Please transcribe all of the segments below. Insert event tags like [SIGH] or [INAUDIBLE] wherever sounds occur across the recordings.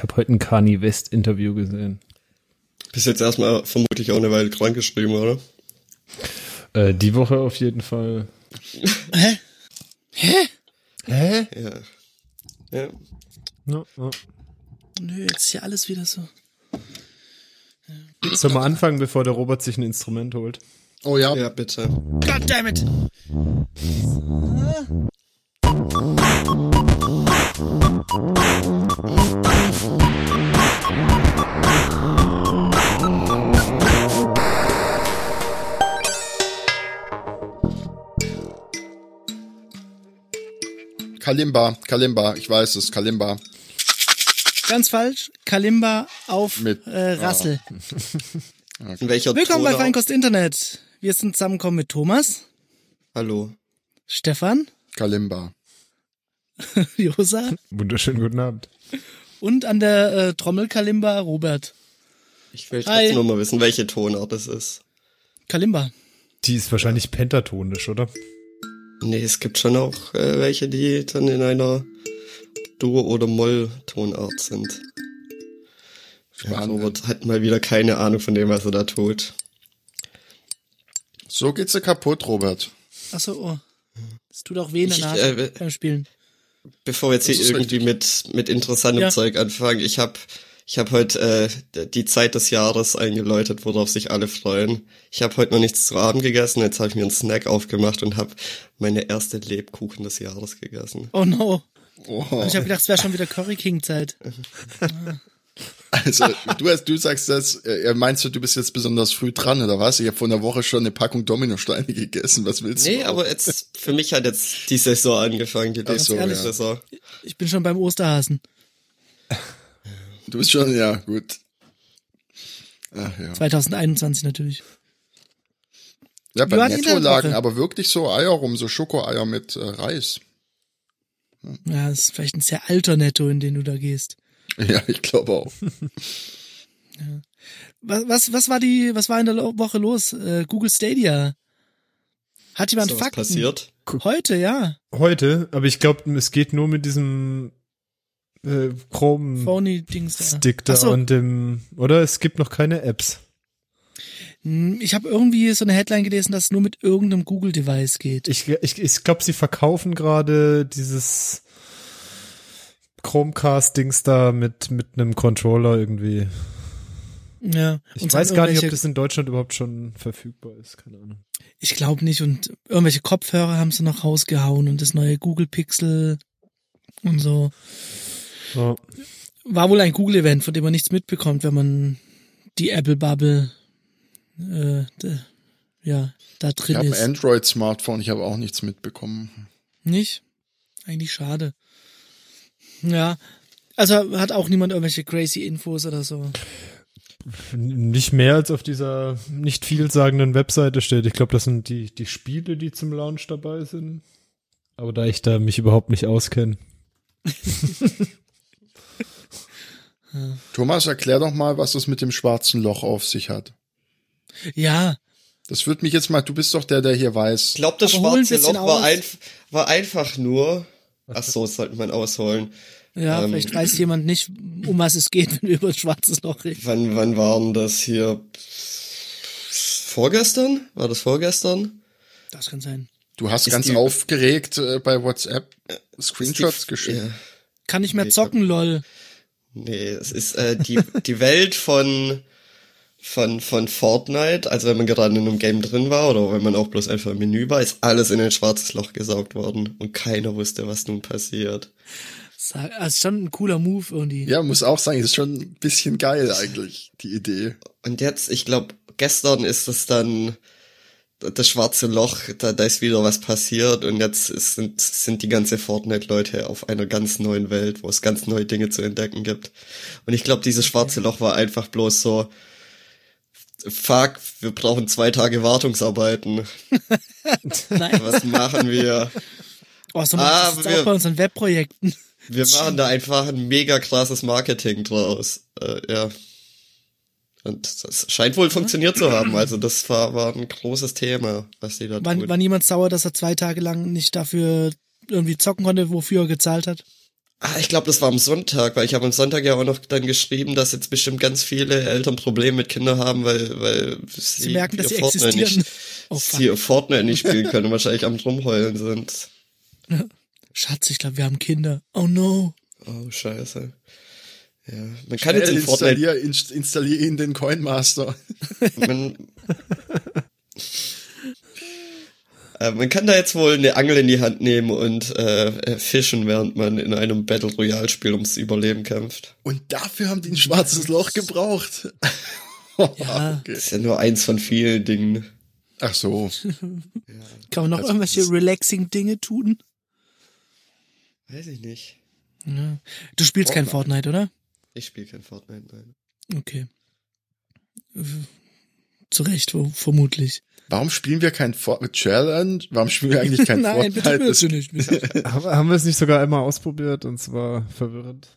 Ich habe heute ein Kanye West Interview gesehen. Bist jetzt erstmal vermutlich auch eine Weile krank geschrieben, oder? Äh, die Woche auf jeden Fall. Hä? Hä? Hä? Ja. Ja. No, no. Nö, jetzt ist ja alles wieder so. Sollen wir anfangen, bevor der Robert sich ein Instrument holt? Oh ja. Ja, bitte. God damn it! Kalimba, Kalimba, ich weiß es, Kalimba. Ganz falsch. Kalimba auf Mit- äh, Rassel. [LAUGHS] In welcher Willkommen bei? Feinkost Internet. Wir sind zusammengekommen mit Thomas, Hallo. Stefan, Kalimba. [LAUGHS] Josa Wunderschönen guten Abend. und an der äh, Trommel Kalimba Robert. Ich will Hi. trotzdem nur mal wissen, welche Tonart es ist. Kalimba. Die ist wahrscheinlich pentatonisch, oder? Nee, es gibt schon auch äh, welche, die dann in einer Dur- oder Moll-Tonart sind. Ja. Robert hat mal wieder keine Ahnung von dem, was er da tut. So geht's dir kaputt, Robert. Achso, oh. Es tut auch weh in der Ich, Nase äh, beim Spielen. Bevor wir jetzt hier irgendwie mit, mit interessantem Ja. Zeug anfangen, ich habe ich hab heute äh, die Zeit des Jahres eingeläutet, worauf sich alle freuen. Ich habe heute noch nichts zu Abend gegessen, jetzt habe ich mir einen Snack aufgemacht und habe meine erste Lebkuchen des Jahres gegessen. Oh no. Oh. Ich habe gedacht, es wäre schon wieder Curry King Zeit. [LAUGHS] Also, [LAUGHS] du, hast, du sagst das, äh, meinst du, du bist jetzt besonders früh dran, oder was? Ich habe vor einer Woche schon eine Packung Dominosteine [LAUGHS] gegessen. Was willst Nee, du? aber jetzt, für mich hat jetzt die Saison angefangen, die Ach so, nächste ja. Saison. Ich bin schon beim Osterhasen. Du bist schon, ja, gut. Ach ja. 2021 natürlich. Ja, bei Netto lagen aber wirklich so Eier rum, so Schokoeier mit äh, Reis. Ja, das ist vielleicht ein sehr alter Netto, in den du da gehst. Ja, ich glaube auch. [LAUGHS] Was, was, was war die, was war in der Woche los? Äh, Google Stadia. Hat jemand was Fakten? passiert? Heute, ja. Heute, aber ich glaube, es geht nur mit diesem äh, Chrome Phony Dings da. Stick da Ach so. und dem, oder? Es gibt noch keine Apps. Hm, Ich habe irgendwie so eine Headline gelesen, dass es nur mit irgendeinem Google Device geht. Ich, ich, ich glaube, sie verkaufen gerade dieses Chromecast-Dings da mit, mit einem Controller irgendwie. Ja. Ich Und weiß gar nicht, ob das in Deutschland überhaupt schon verfügbar ist. Keine Ahnung. Ich glaube nicht. Und irgendwelche Kopfhörer haben sie noch rausgehauen und das neue Google Pixel und so. Ja. War wohl ein Google-Event, von dem man nichts mitbekommt, wenn man die Apple-Bubble äh, d- ja, da Ich drin habe ein ist. Android-Smartphone, ich habe auch nichts mitbekommen. Nicht? Eigentlich schade. Ja. Also hat auch niemand irgendwelche crazy Infos oder so. Nicht mehr als auf dieser nicht vielsagenden Webseite steht. Ich glaube, das sind die, die Spiele, die zum Launch dabei sind. Aber da ich da mich überhaupt nicht auskenne. [LAUGHS] Thomas, erklär doch mal, was das mit dem schwarzen Loch auf sich hat. Ja, Das würde mich jetzt mal, du bist doch der, der hier weiß. Ich glaube, das Aber schwarze Loch war, einf war einfach nur. Ach so, das sollte man ausholen. ja, Ähm. vielleicht weiß jemand nicht, um was es geht, [LAUGHS] wenn wir über ein schwarzes Loch reden. Wann, wann waren das hier? Vorgestern? War das vorgestern? Das kann sein. Du hast Ist ganz die- aufgeregt äh, bei WhatsApp Screenshots Ist die- geschickt. Ja. Kann nicht mehr Nee, zocken, lol. Nee, es ist äh, die, die Welt von, von, von Fortnite, also wenn man gerade in einem Game drin war oder wenn man auch bloß einfach im Menü war, ist alles in ein schwarzes Loch gesaugt worden und keiner wusste, was nun passiert. Also schon ein cooler Move irgendwie. Ja, muss auch sagen, ist schon ein bisschen geil eigentlich, die Idee. Und jetzt, ich glaube, gestern ist es dann das schwarze Loch, da, da ist wieder was passiert und jetzt sind, sind die ganze Fortnite-Leute auf einer ganz neuen Welt, wo es ganz neue Dinge zu entdecken gibt. Und ich glaube, dieses schwarze Loch war einfach bloß so, fuck, wir brauchen zwei Tage Wartungsarbeiten. [LAUGHS] Nein. Was machen wir? Oh, so Ah, das wir- auch bei unseren Webprojekten. Wir machen da einfach ein mega krasses Marketing draus. Äh, ja. Und das scheint wohl funktioniert zu haben. Also das war, war ein großes Thema, was die da War, tun. war niemand sauer, dass er zwei Tage lang nicht dafür irgendwie zocken konnte, wofür er gezahlt hat? Ah, ich glaube, das war am Sonntag, weil ich habe am Sonntag ja auch noch dann geschrieben, dass jetzt bestimmt ganz viele Eltern Probleme mit Kindern haben, weil, weil sie, Sie merken, dass ihr sie Fortnite existieren. Nicht, Oh, sie ihr Fortnite nicht spielen können und wahrscheinlich am Rumheulen sind. [LAUGHS] Schatz, ich glaube, wir haben Kinder. Oh no. Oh, scheiße. Ja, man kann jetzt Schnell in Fortnite, installier, inst, installier ihn den Coinmaster. man, [LAUGHS] [LAUGHS] äh, man kann da jetzt wohl eine Angel in die Hand nehmen und äh, äh, fischen, während man in einem Battle Royale Spiel ums Überleben kämpft. Und dafür haben die ein schwarzes Loch gebraucht. [LAUGHS] [LAUGHS] Ja. okay. Das ist ja nur eins von vielen Dingen. Ach so. [LAUGHS] Kann man noch Also, irgendwelche das- relaxing Dinge tun? Weiß ich nicht. Ja. Du spielst kein Fortnite, oder? Ich spiele kein Fortnite, nein. Okay. Zu Recht, vermutlich. Warum spielen wir kein Fortnite Challenge? Warum spielen wir eigentlich kein [LAUGHS] Nein, bitte Fortnite? willst du nicht. Micha. [LAUGHS] Haben, haben wir es nicht sogar einmal ausprobiert und es war verwirrend?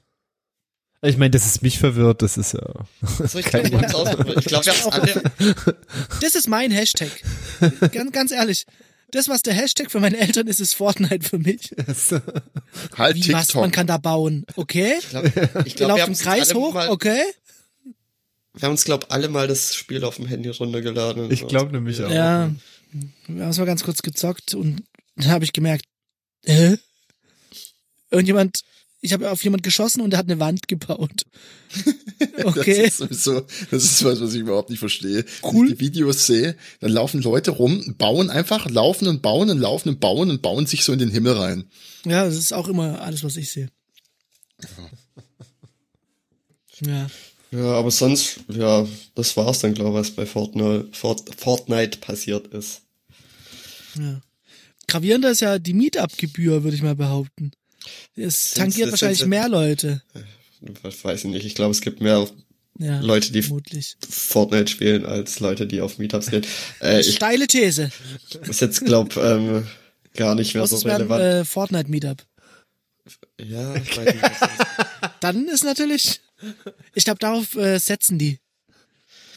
Ich meine, das ist mich verwirrt, das ist ja. So, ich [LAUGHS] glaube, wir haben alle. Das ist mein Hashtag. Ganz, ganz ehrlich. Das, was der Hashtag für meine Eltern ist, ist Fortnite für mich. halt Wie was, TikTok. man kann da bauen. Okay? Ich glaube, glaub, wir laufen haben im Kreis alle hoch, mal, okay? Wir haben uns, glaube alle mal das Spiel auf dem Handy runtergeladen. Ich glaube nämlich auch. Ja. Wir haben es mal ganz kurz gezockt und dann habe ich gemerkt, äh? Irgendjemand, ich habe auf jemand geschossen und der hat eine Wand gebaut. [LAUGHS] Okay. Das ist sowieso, das ist was, was ich überhaupt nicht verstehe. Cool. Wenn ich die Videos sehe, dann laufen Leute rum, bauen einfach, laufen und bauen und laufen und bauen und bauen sich so in den Himmel rein. Ja, das ist auch immer alles, was ich sehe. Ja. Ja, aber sonst, ja, das war's dann, glaube ich, was bei Fortnite, Fort, Fortnite passiert ist. Ja. Gravierender ist ja die Meetup-Gebühr, würde ich mal behaupten. Es tangiert wahrscheinlich mehr Leute. Ich weiß ich nicht. Ich glaube, es gibt mehr Ja, Leute, die vermutlich. Fortnite spielen, als Leute, die auf Meetups gehen. [LAUGHS] Äh, Steile These. ist jetzt, glaub, ähm, gar nicht mehr Was so ist relevant. äh, Fortnite-Meetup? ja, ich weiß nicht. [LAUGHS] Dann ist natürlich, ich glaube, darauf äh, setzen die.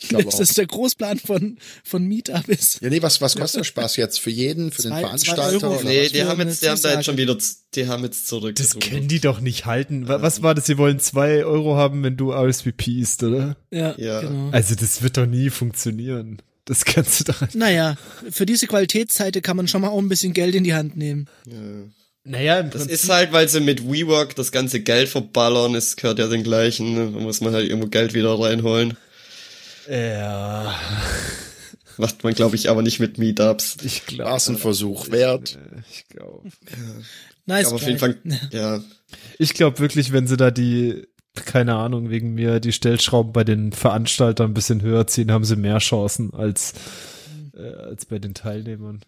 Ich glaube [LAUGHS] auch. das der Großplan von, von Meetup ist. Ja, nee, was, was kostet der [LAUGHS] Spaß jetzt? Für jeden, für den Zwei- zwei Veranstalter? Euro. Nee, die haben jetzt, die haben da jetzt schon wieder, die haben jetzt zurück. Das können die doch nicht halten. Wa- Was war das? Sie wollen zwei Euro haben, wenn du RSVPst, oder? Ja, Ja. genau. Also das wird doch nie funktionieren. Das kannst du doch. Naja, für diese Qualitätsseite kann man schon mal auch ein bisschen Geld in die Hand nehmen. Ja. Naja, im Das Prinzip- ist halt, weil sie mit WeWork das ganze Geld verballern, es gehört ja den gleichen, ne? da muss man halt irgendwo Geld wieder reinholen. ja, [LAUGHS] Macht man, glaube ich, aber nicht mit Meetups. ich glaube. War's ein Versuch wert? Ich glaube. Nice. Aber auf jeden Fall, [LAUGHS] ja, Ich glaube wirklich, wenn sie da die, keine Ahnung, wegen mir die Stellschrauben bei den Veranstaltern ein bisschen höher ziehen, haben sie mehr Chancen als, äh, als bei den Teilnehmern.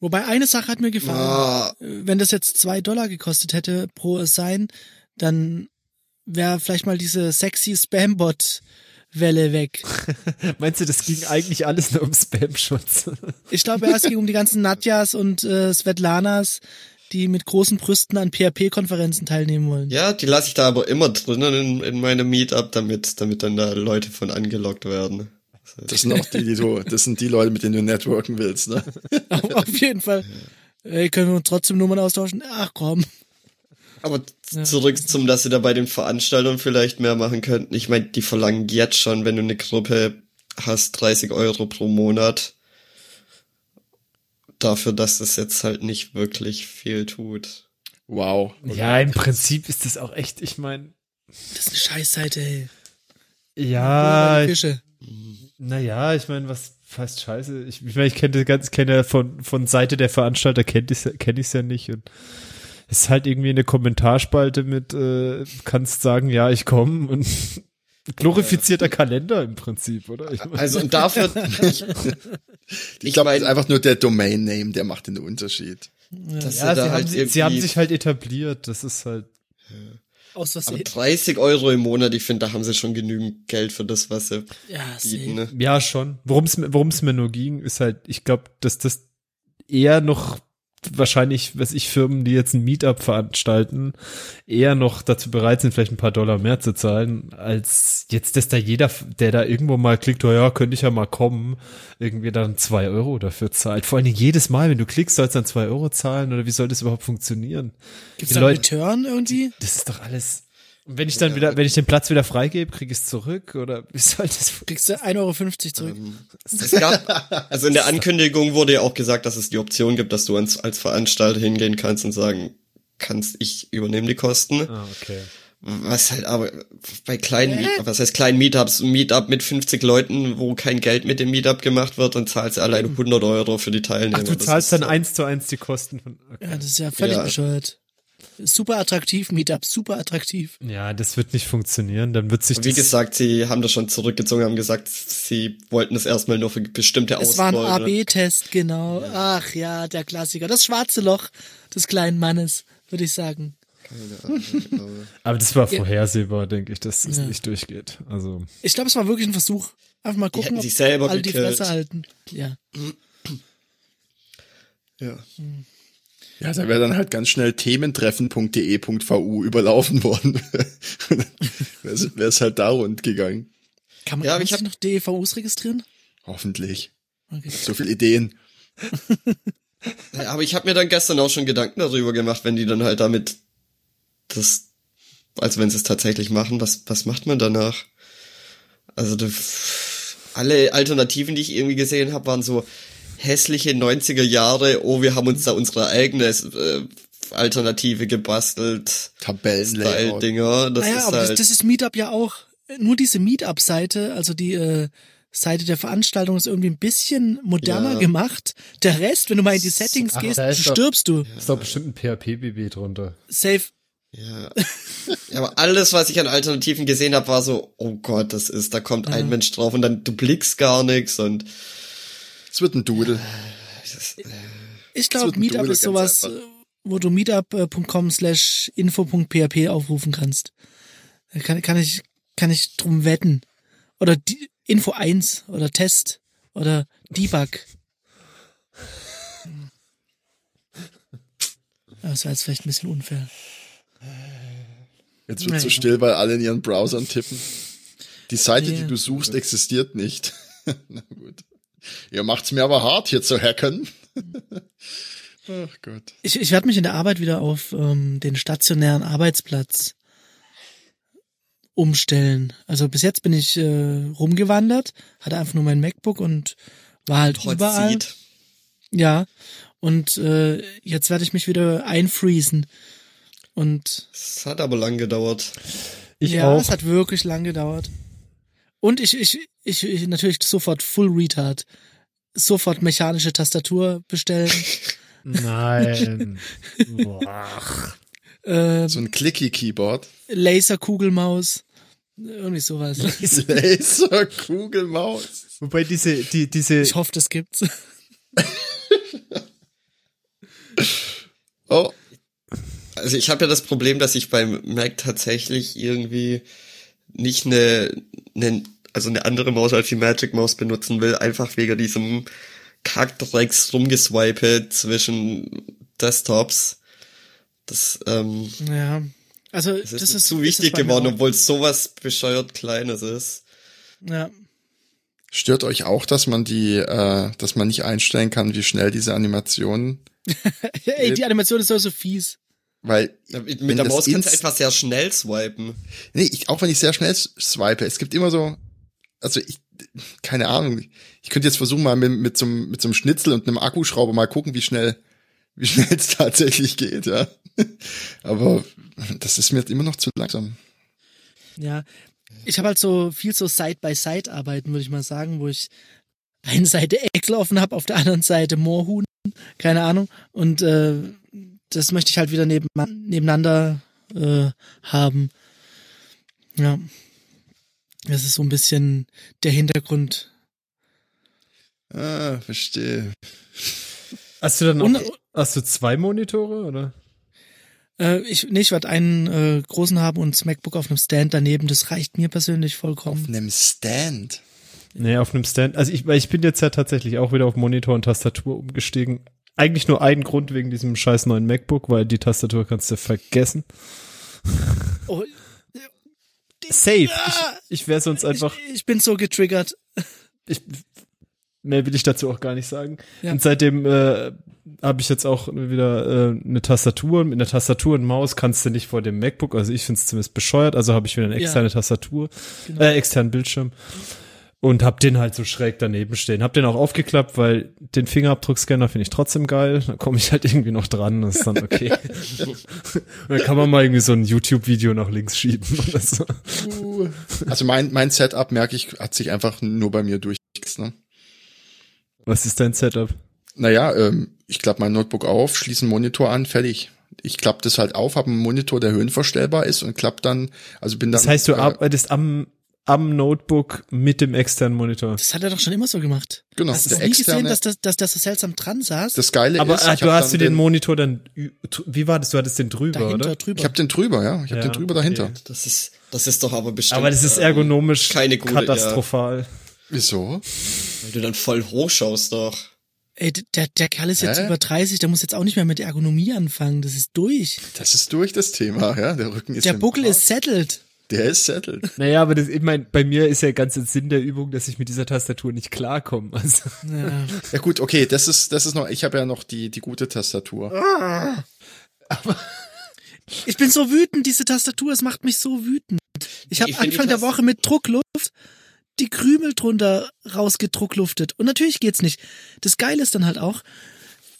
Wobei eine Sache hat mir gefallen. Ah, Wenn das jetzt zwei Dollar gekostet hätte pro Assign, dann wäre vielleicht mal diese sexy Spambot Welle weg. [LAUGHS] Meinst du, das ging eigentlich alles nur um Spam-Schutz? [LAUGHS] Ich glaube, erst ging um die ganzen Nadjas und äh, Svetlanas, die mit großen Brüsten an PHP-Konferenzen teilnehmen wollen. ja, die lasse ich da aber immer drinnen in, in meinem Meetup, damit, damit dann da Leute von angelockt werden. Das sind auch die, die du, das sind die Leute, mit denen du networken willst, ne? [LAUGHS] Auf, jeden Fall. Ey, können wir trotzdem Nummern austauschen? Ach komm. Aber zurück zum, dass sie da bei den Veranstaltern vielleicht mehr machen könnten. Ich meine, die verlangen jetzt schon, wenn du eine Gruppe hast, 30 Euro pro Monat. Dafür, dass das jetzt halt nicht wirklich viel tut. Wow. ja, im Prinzip ist das auch echt, ich meine, Das ist eine Scheißseite, ey. ja, ich, Fische. Naja, ich meine, was heißt scheiße? Ich, ich meine, ich kenne ganz, kenne ja von, von Seite der Veranstalter kennt ich's, kenne ich es ja nicht und es ist halt irgendwie eine Kommentarspalte mit, äh, kannst sagen, ja, ich komme und [LAUGHS] glorifizierter Kalender im Prinzip, oder? Ich mein, Also und dafür, [LAUGHS] [LAUGHS] ich, Ich glaube, mein- das ist einfach nur der Domain-Name, der macht den Unterschied. ja, sie halt haben, sie, haben sich halt etabliert, das ist halt, Aus aber Versehen. 30 Euro im Monat, ich finde, da haben sie schon genügend Geld für das, was sie Ja, bieten. Ne? ja schon. Worum es worum es mir nur ging, ist halt, ich glaube, dass das eher noch wahrscheinlich, was ich Firmen, die jetzt ein Meetup veranstalten, eher noch dazu bereit sind, vielleicht ein paar Dollar mehr zu zahlen, als jetzt, dass da jeder, der da irgendwo mal klickt, oh ja, könnte ich ja mal kommen, irgendwie dann zwei Euro dafür zahlt. Vor allen Dingen jedes Mal, wenn du klickst, sollst du dann zwei Euro zahlen oder wie soll das überhaupt funktionieren? Gibt's Die da einen Return irgendwie? Das ist doch alles. Und wenn ich dann wieder, wenn ich den Platz wieder freigebe, kriege ich es zurück oder [LAUGHS] wie soll das? Kriegst du 1,50 Euro zurück? Es gab, also in der [LAUGHS] Ankündigung wurde ja auch gesagt, dass es die Option gibt, dass du als, als Veranstalter hingehen kannst und sagen kannst, ich übernehme die Kosten. Ah, okay. Was halt aber bei kleinen, Meet- was heißt kleinen Meetups, ein Meetup mit 50 Leuten, wo kein Geld mit dem Meetup gemacht wird, dann zahlst du allein 100 Euro für die Teilnehmer. Ach, du zahlst dann eins zu eins die Kosten von. Okay. Ja, das ist ja völlig Ja. bescheuert. Super attraktiv, Meetup, super attraktiv. Ja, das wird nicht funktionieren. Dann wird sich Wie das, gesagt, sie haben das schon zurückgezogen, haben gesagt, sie wollten es erstmal nur für bestimmte Es war ein Ausbeute. AB-Test, genau. Ach ja, der Klassiker. Das schwarze Loch des kleinen Mannes, würde ich sagen. aber das war vorhersehbar, denke ich, dass das Ja. nicht durchgeht. Also Ich glaube, es war wirklich ein Versuch. Einfach mal gucken, hätten ob sich selber alle die gekillt. Fresse halten. Ja. Ja. Ja, da wäre dann halt ganz schnell thementreffen.de.vu überlaufen worden. [LAUGHS] wäre es halt da rund gegangen. Kann man, Ja, ich hab- noch DEVUs registrieren? Hoffentlich. Okay. So viel Ideen. [LAUGHS] Ja, aber ich habe mir dann gestern auch schon Gedanken darüber gemacht, wenn die dann halt damit das, also wenn sie es tatsächlich machen, was, was macht man danach? Also du, alle Alternativen, die ich irgendwie gesehen habe, waren so hässliche 90er Jahre, oh, wir haben uns da unsere eigene äh, Alternative gebastelt. Das naja, ist aber halt. das, das ist Meetup ja auch. Nur diese Meetup-Seite, also die äh, Seite der Veranstaltung ist irgendwie ein bisschen moderner Ja. gemacht. Der Rest, wenn du mal in die Settings Ach, gehst, doch- stirbst du. ist doch bestimmt ein PHP-BB drunter. Safe. Ja. ja, aber alles, was ich an Alternativen gesehen habe, war so, oh Gott, das ist, da kommt ein Mensch drauf und dann du blickst gar nichts und Es wird ein Doodle. Ich wird glaube, Meetup Doodle ist sowas, einfach. äh, wo du meetup.com slash info.php aufrufen kannst. Da kann, kann ich, kann ich drum wetten. Oder die, Info 1 oder Test oder Debug. Das war jetzt vielleicht ein bisschen unfair. Jetzt wird so Naja. still, weil alle in ihren Browsern tippen. Die Seite, Ja. die du suchst, existiert nicht. [LAUGHS] Na gut. Ihr macht's mir aber hart, hier zu hacken. [LAUGHS] Ach Gott. Ich, ich werde mich in der Arbeit wieder auf ähm, den stationären Arbeitsplatz umstellen. Also bis jetzt bin ich äh, rumgewandert, hatte einfach nur mein MacBook und war halt Hot überall. Seat. Ja. Und äh, jetzt werde ich mich wieder einfriesen. Und Es hat aber lang gedauert. Ich ja, auch. es hat wirklich lang gedauert. Und ich, ich, ich, ich natürlich sofort Full Retard. Sofort mechanische Tastatur bestellen. [LAUGHS] Nein. [LAUGHS] Boah. äh, So ein Clicky-Keyboard. Laserkugelmaus. Irgendwie sowas. Laser, Kugelmaus. Wobei diese, die, diese, Ich hoffe, das gibt's. [LAUGHS] Oh, Also ich habe ja das Problem, dass ich beim Mac tatsächlich irgendwie nicht eine, eine also eine andere Maus als die Magic Maus benutzen will, einfach wegen diesem Kackdrecks rumgeswipe zwischen Desktops. Das, ähm, Ja. Also, das das, ist, ist zu ist wichtig mir geworden, obwohl es sowas bescheuert Kleines ist. Ja. stört euch auch, dass man die, äh, dass man nicht einstellen kann, wie schnell diese Animationen, [LAUGHS] Ey, die Animation ist so, so fies. weil Ja, Mit der Maus kannst du etwas sehr schnell swipen. Nee, ich, auch wenn ich sehr schnell swipe, es gibt immer so, also ich, keine Ahnung, ich könnte jetzt versuchen mal mit, mit, so, mit so einem Schnitzel und einem Akkuschrauber mal gucken, wie schnell, wie schnell es [LAUGHS] tatsächlich geht, ja. Aber das ist mir immer noch zu langsam. Ja. Ich habe halt so viel so Side-by-Side-Arbeiten, würde ich mal sagen, wo ich eine Seite Excel offen habe, auf der anderen Seite Moorhuhn, keine Ahnung. Und äh, das möchte ich halt wieder neben, nebeneinander äh, haben. Ja. Das ist so ein bisschen der Hintergrund. Ah, verstehe. hast du dann Und- auch, hast du zwei Monitore, oder? Äh, ich, nee, ich werde einen äh, großen haben und das MacBook auf einem Stand daneben. Das reicht mir persönlich Auf vollkommen. einem Stand. Nee, auf einem Stand. Also ich, weil ich bin jetzt ja tatsächlich auch wieder auf Monitor und Tastatur umgestiegen. eigentlich nur einen Grund wegen diesem scheiß neuen MacBook, weil die Tastatur kannst du vergessen. Oh, Safe. Ich, ich wäre sonst einfach. ich, ich bin so getriggert. ich, mehr will ich dazu auch gar nicht sagen. Ja. Und seitdem äh, habe ich jetzt auch wieder äh, eine Tastatur. Mit einer Tastatur und Maus kannst du nicht vor dem MacBook. Also ich finde es zumindest bescheuert. Also habe ich wieder eine Ja. externe Tastatur, Genau. äh, externen Bildschirm. Und hab den halt so schräg daneben stehen. Hab den auch aufgeklappt, weil den Fingerabdruckscanner finde ich trotzdem geil. Da komme ich halt irgendwie noch dran. Das ist dann okay. und [LAUGHS] dann kann man mal irgendwie so ein YouTube-Video nach links schieben oder so. Also mein, mein Setup, merke ich, hat sich einfach nur bei mir durchgesetzt. Ne? Was ist dein Setup? Naja, ähm, ich klappe mein Notebook auf, schließe einen Monitor an, fertig. Ich klappe das halt auf, habe einen Monitor, der höhenverstellbar ist und klapp dann, also bin dann. Das heißt, du arbeitest am, am Notebook mit dem externen Monitor. Das hat er doch schon immer so gemacht. Genau, Hast du nie gesehen, externe- dass das, dass das so seltsam dran saß? Das Geile Aber ist, äh, ich du hast du dann den Monitor dann, wie war das? Du hattest den drüber, dahinter, oder? drüber. Ich habe den drüber, ja. Ich habe Ja, den drüber dahinter. okay. Das ist, das ist doch aber bestimmt. Aber das ist ähm, ergonomisch keine gute, katastrophal. Wieso? Weil du dann voll hochschaust doch. Ey, der, der Kerl ist jetzt Hä? über 30, der muss jetzt auch nicht mehr mit Ergonomie anfangen. Das ist durch. Das ist durch das Thema, ja. Der Rücken ist Der Buckel ist settled. Der ist settled. Naja, aber das, ich meine, bei mir ist ja ganz der Sinn der Übung, dass ich mit dieser Tastatur nicht klarkomme. Also, Ja. Ja gut, okay, das ist das ist noch. Ich habe ja noch die die gute Tastatur. Ich bin so wütend, diese Tastatur, es macht mich so wütend. Ich habe Anfang der Woche mit Druckluft die Krümel drunter rausgedruckluftet. Und natürlich geht's nicht. Das Geile ist dann halt auch,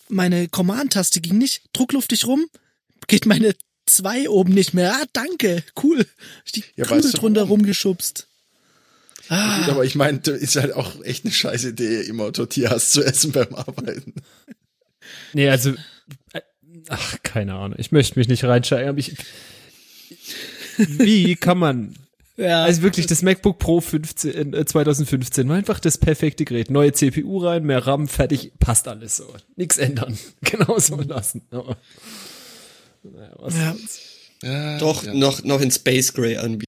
meine Command-Taste ging nicht, druckluftig rum, geht meine 2 oben nicht mehr. Ah, danke, cool. Ich die Ja, Krümel drunter warum? rumgeschubst. Ah, Gut, aber ich meine, ist halt auch echt eine scheiß Idee, immer Tortillas zu essen beim Arbeiten. nee, also, äh, ach, keine Ahnung. Ich möchte mich nicht reinsteigen, aber ich, wie kann man, [LAUGHS] ja. also wirklich, das MacBook Pro 15, äh, 2015 war einfach das perfekte Gerät. Neue CPU rein, mehr RAM, fertig, passt alles so. Nix ändern. [LAUGHS] Genau so lassen. Aber, naja, was Ja. Ja, Doch, ja. noch, noch in Space Gray anbieten.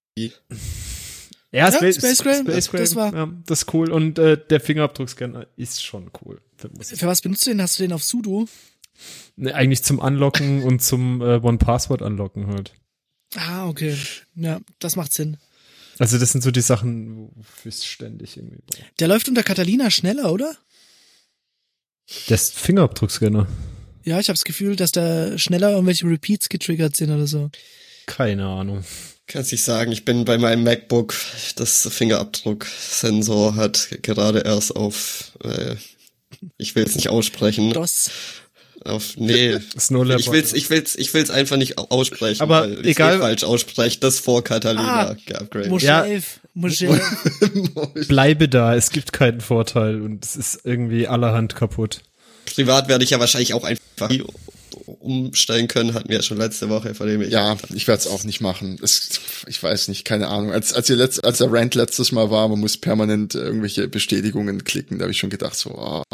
Ja, Ja, Space, Space Gray, Space Gray, das war- ja, das ist cool. Und äh, der Fingerabdruckscanner ist schon cool. Für was benutzt du den? Hast du den auf Sudo? Ne, eigentlich zum Unlocken [LAUGHS] und zum äh, One-Password unlocken halt. Ah, okay. Ja, das macht Sinn. Also das sind so die Sachen, wofür ich ständig irgendwie brauche. Der läuft unter Catalina schneller, oder? Der ist Fingerabdruckscanner. Ja, ich habe das Gefühl, dass da schneller irgendwelche Repeats getriggert sind oder so. Keine Ahnung. Kannst nicht sagen, ich bin bei meinem MacBook, das Fingerabdrucksensor hat gerade erst auf, äh, ich will es nicht aussprechen, DOS. auf, nee, [LAUGHS] Snow ich will's, ich will's, ich will's einfach nicht au- aussprechen, Aber weil ich's egal- eh falsch ausspreche, das vor Catalina Ah, geupgradet. Moscheif. Moscheif. [LAUGHS] Bleibe da, es gibt keinen Vorteil und es ist irgendwie allerhand kaputt. Privat werde ich ja wahrscheinlich auch einfach nie umsteigen können, hatten wir ja schon letzte Woche, von dem ich Ja, ich werde es auch nicht machen. Es, ich weiß nicht, keine Ahnung. Als, als, ihr letzt, als der Rant letztes Mal war, man muss permanent irgendwelche Bestätigungen klicken, da habe ich schon gedacht, so, ah,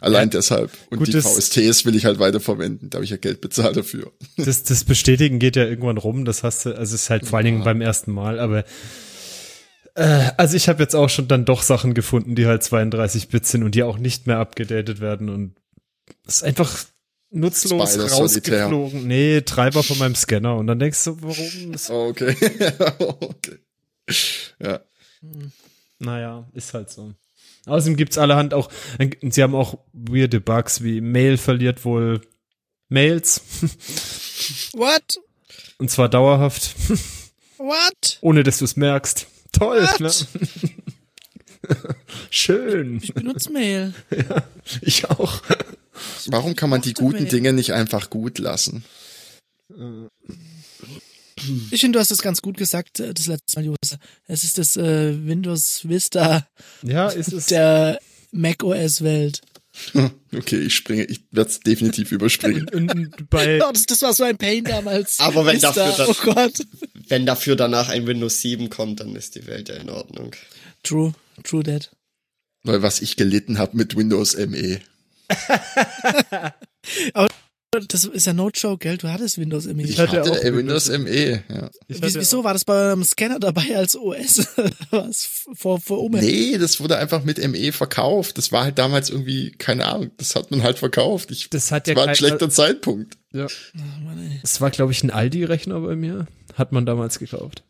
allein deshalb. Und Gut, die das- VSTs will ich halt weiterverwenden. Da habe ich ja Geld bezahlt dafür. Das, das Bestätigen geht ja irgendwann rum, das hast du, also es ist halt vor allen Dingen beim ersten Mal, aber äh, also ich habe jetzt auch schon dann doch Sachen gefunden, die halt 32 Bit sind und die auch nicht mehr abgedatet werden und es ist einfach nutzlos Spider Solitär. rausgeflogen. Nee, Treiber von meinem Scanner und dann denkst du, warum? Oh, okay. [LAUGHS] okay. Ja. naja, ist halt so. Außerdem gibt's allerhand auch, sie haben auch weirde Bugs, wie Mail verliert wohl Mails [LAUGHS] What? und zwar dauerhaft, What? ohne dass du es merkst. Toll, ne? [LAUGHS] Schön. Ich benutze Mail. Ich auch. Warum kann man die guten. Dinge nicht einfach gut lassen? Ich finde, du hast es ganz gut gesagt, äh, das letzte Mal, Jose. Es ist das äh, Windows Vista Ja, ist es. der macOS-Welt. [LAUGHS] Okay, ich springe, ich werde es definitiv überspringen. und, und bei, [LAUGHS] Oh, das, das war so ein Pain damals. Aber wenn Vista, dafür das- Oh Gott. Wenn dafür danach ein Windows 7 kommt, dann ist die Welt ja in Ordnung. True, true that. Weil was ich gelitten habe mit Windows E. ME. das ist ja no joke, gell? Du hattest Windows ME. Ich Ich hatte hatte auch Windows ME, ja. Ich Wie, hatte wieso war das beim Scanner dabei als OS? [LAUGHS] Was vor vor Ume? Nee, das wurde einfach mit ME verkauft. Das war halt damals irgendwie, keine Ahnung, das hat man halt verkauft. Ich, Das hat das ja war ein schlechter Zeitpunkt. Ja. Ach, Mann. Es war, glaube ich, ein Aldi-Rechner bei mir. Hat man damals gekauft.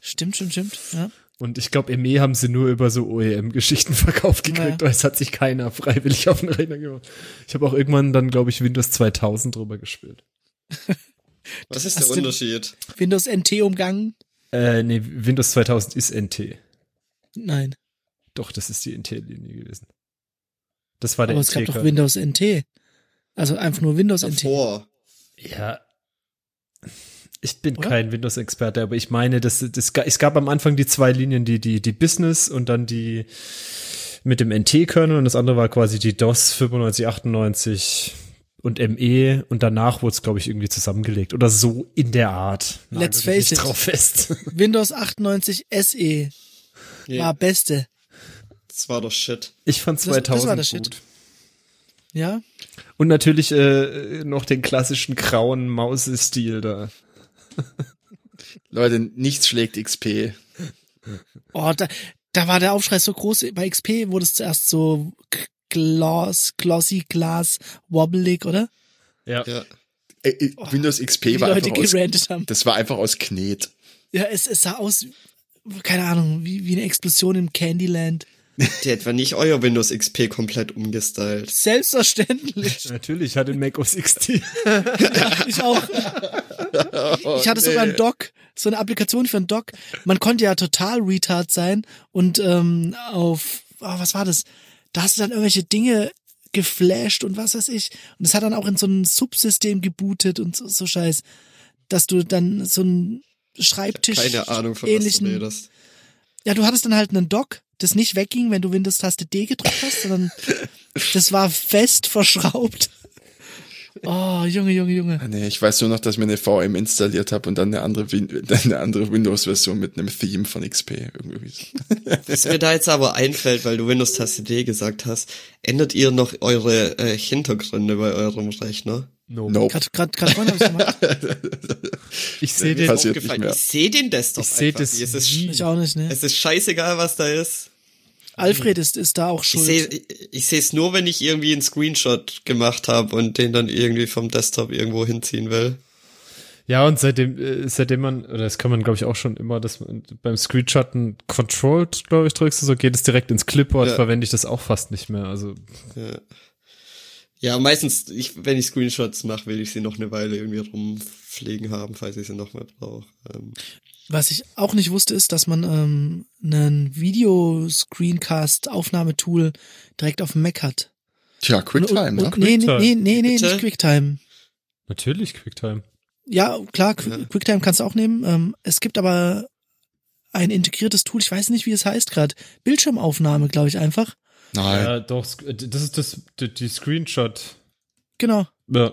Stimmt, stimmt, stimmt. Ja. Und ich glaube, ME haben sie nur über so OEM-Geschichten [LAUGHS] verkauft gekriegt, Ja. weil es hat sich keiner freiwillig auf den Rechner gemacht. Ich habe auch irgendwann dann, glaube ich, Windows 2000 drüber gespielt. [LAUGHS] Was ist Hast der Unterschied? Windows NT umgangen? Äh, nee, Windows 2000 ist NT. Nein. Doch, das ist die NT-Linie gewesen. Das war der Aber es gab doch. Windows NT. Also einfach nur Windows NT. Davor. Ja. Ich bin Oder? kein Windows-Experte, aber ich meine, das, das, es gab am Anfang die zwei Linien, die, die, die Business und dann die mit dem NT-Kernel und das andere war quasi die DOS 9598 und ME und danach wurde es, glaube ich, irgendwie zusammengelegt oder so in der Art. Let's Nagel mich face it. drauf fest. [LAUGHS] Windows 98 SE Nee, war beste. das war doch Shit. Ich fand Das- das 2000 war der Shit. gut. Ja. Und natürlich äh, noch den klassischen grauen Mausestil da. [LAUGHS] Leute, nichts schlägt XP. Oh, da, da war der Aufschrei so groß. Bei XP wurde es zuerst so gloss, glossy, glass, wobblig, oder? Ja. Ja. Äh, äh, Windows XP Wie war Leute einfach aus, haben. das war einfach aus Knet. Ja, es, es sah aus, keine Ahnung, wie, wie eine Explosion im Candyland. Die etwa nicht euer Windows XP komplett umgestylt. Selbstverständlich. [LAUGHS] Natürlich, hat den Mac OS XT. [LAUGHS] Ich auch. Ich hatte sogar einen Doc, so eine Applikation für einen Doc. Man konnte ja total retard sein und ähm, auf, oh, was war das? Da hast du dann irgendwelche Dinge geflasht und was weiß ich. Und es hat dann auch in so ein Subsystem gebootet und so, so Scheiß, dass du dann so ein Schreibtisch Keine Ahnung, von was du ähnlichen. redest. Ja, du hattest dann halt einen Dock, das nicht wegging, wenn du Windows-Taste D gedrückt hast, sondern das war fest verschraubt. Oh, Junge, Junge, Junge. Ah, Nee, ich weiß nur noch, dass ich mir eine VM installiert habe und dann eine andere, Win [LAUGHS] eine andere Windows-Version mit einem Theme von XP. Irgendwie so. [LAUGHS] Was mir da jetzt aber einfällt, weil du Windows-Taste D gesagt hast, ändert ihr noch eure äh, Hintergründe bei eurem Rechner? No. Nope. Vorhin hab ich's gemacht. [LAUGHS] Ich sehe den. Ich sehe den Desktop Ich sehe einfach das nicht. Es ist. Ich auch nicht, ne? es ist scheißegal, was da ist. Alfred ist, ist da auch schuld. ich, sehe es nur, wenn ich irgendwie einen Screenshot gemacht habe und den dann irgendwie vom Desktop irgendwo hinziehen will. Ja, und seitdem, äh, seitdem man, oder das kann man, glaube ich, auch schon immer, dass man beim Screenshotten Control, glaube ich, drückst, so geht es direkt ins Clipboard, Ja. verwende ich das auch fast nicht mehr. Also, Ja, ja meistens, ich, wenn ich Screenshots mache, will ich sie noch eine Weile irgendwie rumfliegen haben, falls ich sie noch mal brauche. Ähm, Was ich auch nicht wusste, ist, dass man ähm, einen Video-Screencast-Aufnahmetool direkt auf dem Mac hat. Tja, QuickTime, ne? und, nee, nee, nee, nee, nee, nicht QuickTime. natürlich QuickTime. Ja, klar, Qu Ja. QuickTime kannst du auch nehmen. Ähm, es gibt aber ein integriertes Tool, ich weiß nicht, wie es heißt gerade. Bildschirmaufnahme, glaube ich einfach. Nein. Ja, doch, sk- das ist das, die, die Screenshot. Genau. Ja.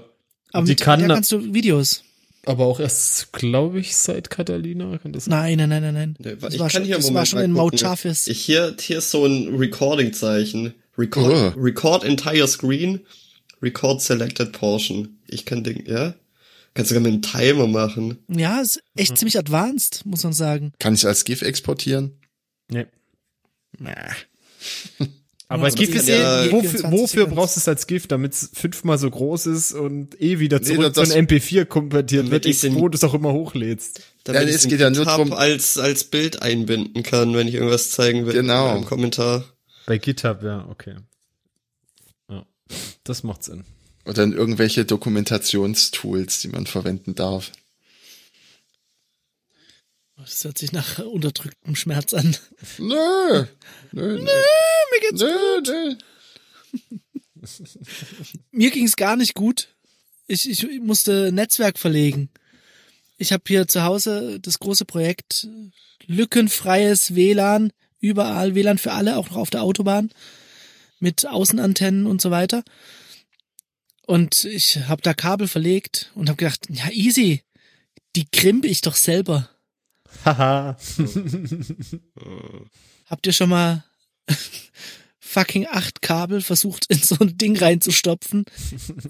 Aber die mit kann, kannst du Videos. Aber auch erst, glaube ich, seit Catalina kann das Nein, nein, nein, nein, nein. ne, Das ich war kann schon, hier das war schon mal in Chaffis. Ich hier, hier ist so ein Recording-Zeichen. Record, Oh. record entire screen, record selected portion. Ich kann den, ja? Kannst sogar mit einem Timer machen. Ja, ist echt Mhm. ziemlich advanced, muss man sagen. Kann ich als GIF exportieren? Nee. Nah. [LAUGHS] Aber Ja, GIF das ist eh, ja- wofür, 24 wofür brauchst du es als GIF, damit es fünfmal so groß ist und eh wieder Nee, zurück das- zu einem MP4 konvertiert wird, ich's in- wo du es auch immer hochlädst. Damit Ja, ich es geht ja nur GitHub drum- als, als Bild einbinden kann, wenn ich irgendwas zeigen will. Genau. In einem Kommentar. Bei GitHub, ja, okay. Ja, das macht Sinn. Oder in irgendwelche Dokumentationstools, die man verwenden darf. Das hört sich nach unterdrücktem Schmerz an. Nö. Nö, nö. Mir geht's Nö, nö. Mir ging's gar nicht gut. Ich, ich musste Netzwerk verlegen. Ich habe hier zu Hause das große Projekt äh, lückenfreies WLAN, überall WLAN für alle, auch noch auf der Autobahn mit Außenantennen und so weiter. Und ich habe da Kabel verlegt und habe gedacht, ja easy, die krimpe ich doch selber. Haha. [LAUGHS] Habt ihr schon mal [LAUGHS] fucking acht Kabel versucht in so ein Ding reinzustopfen.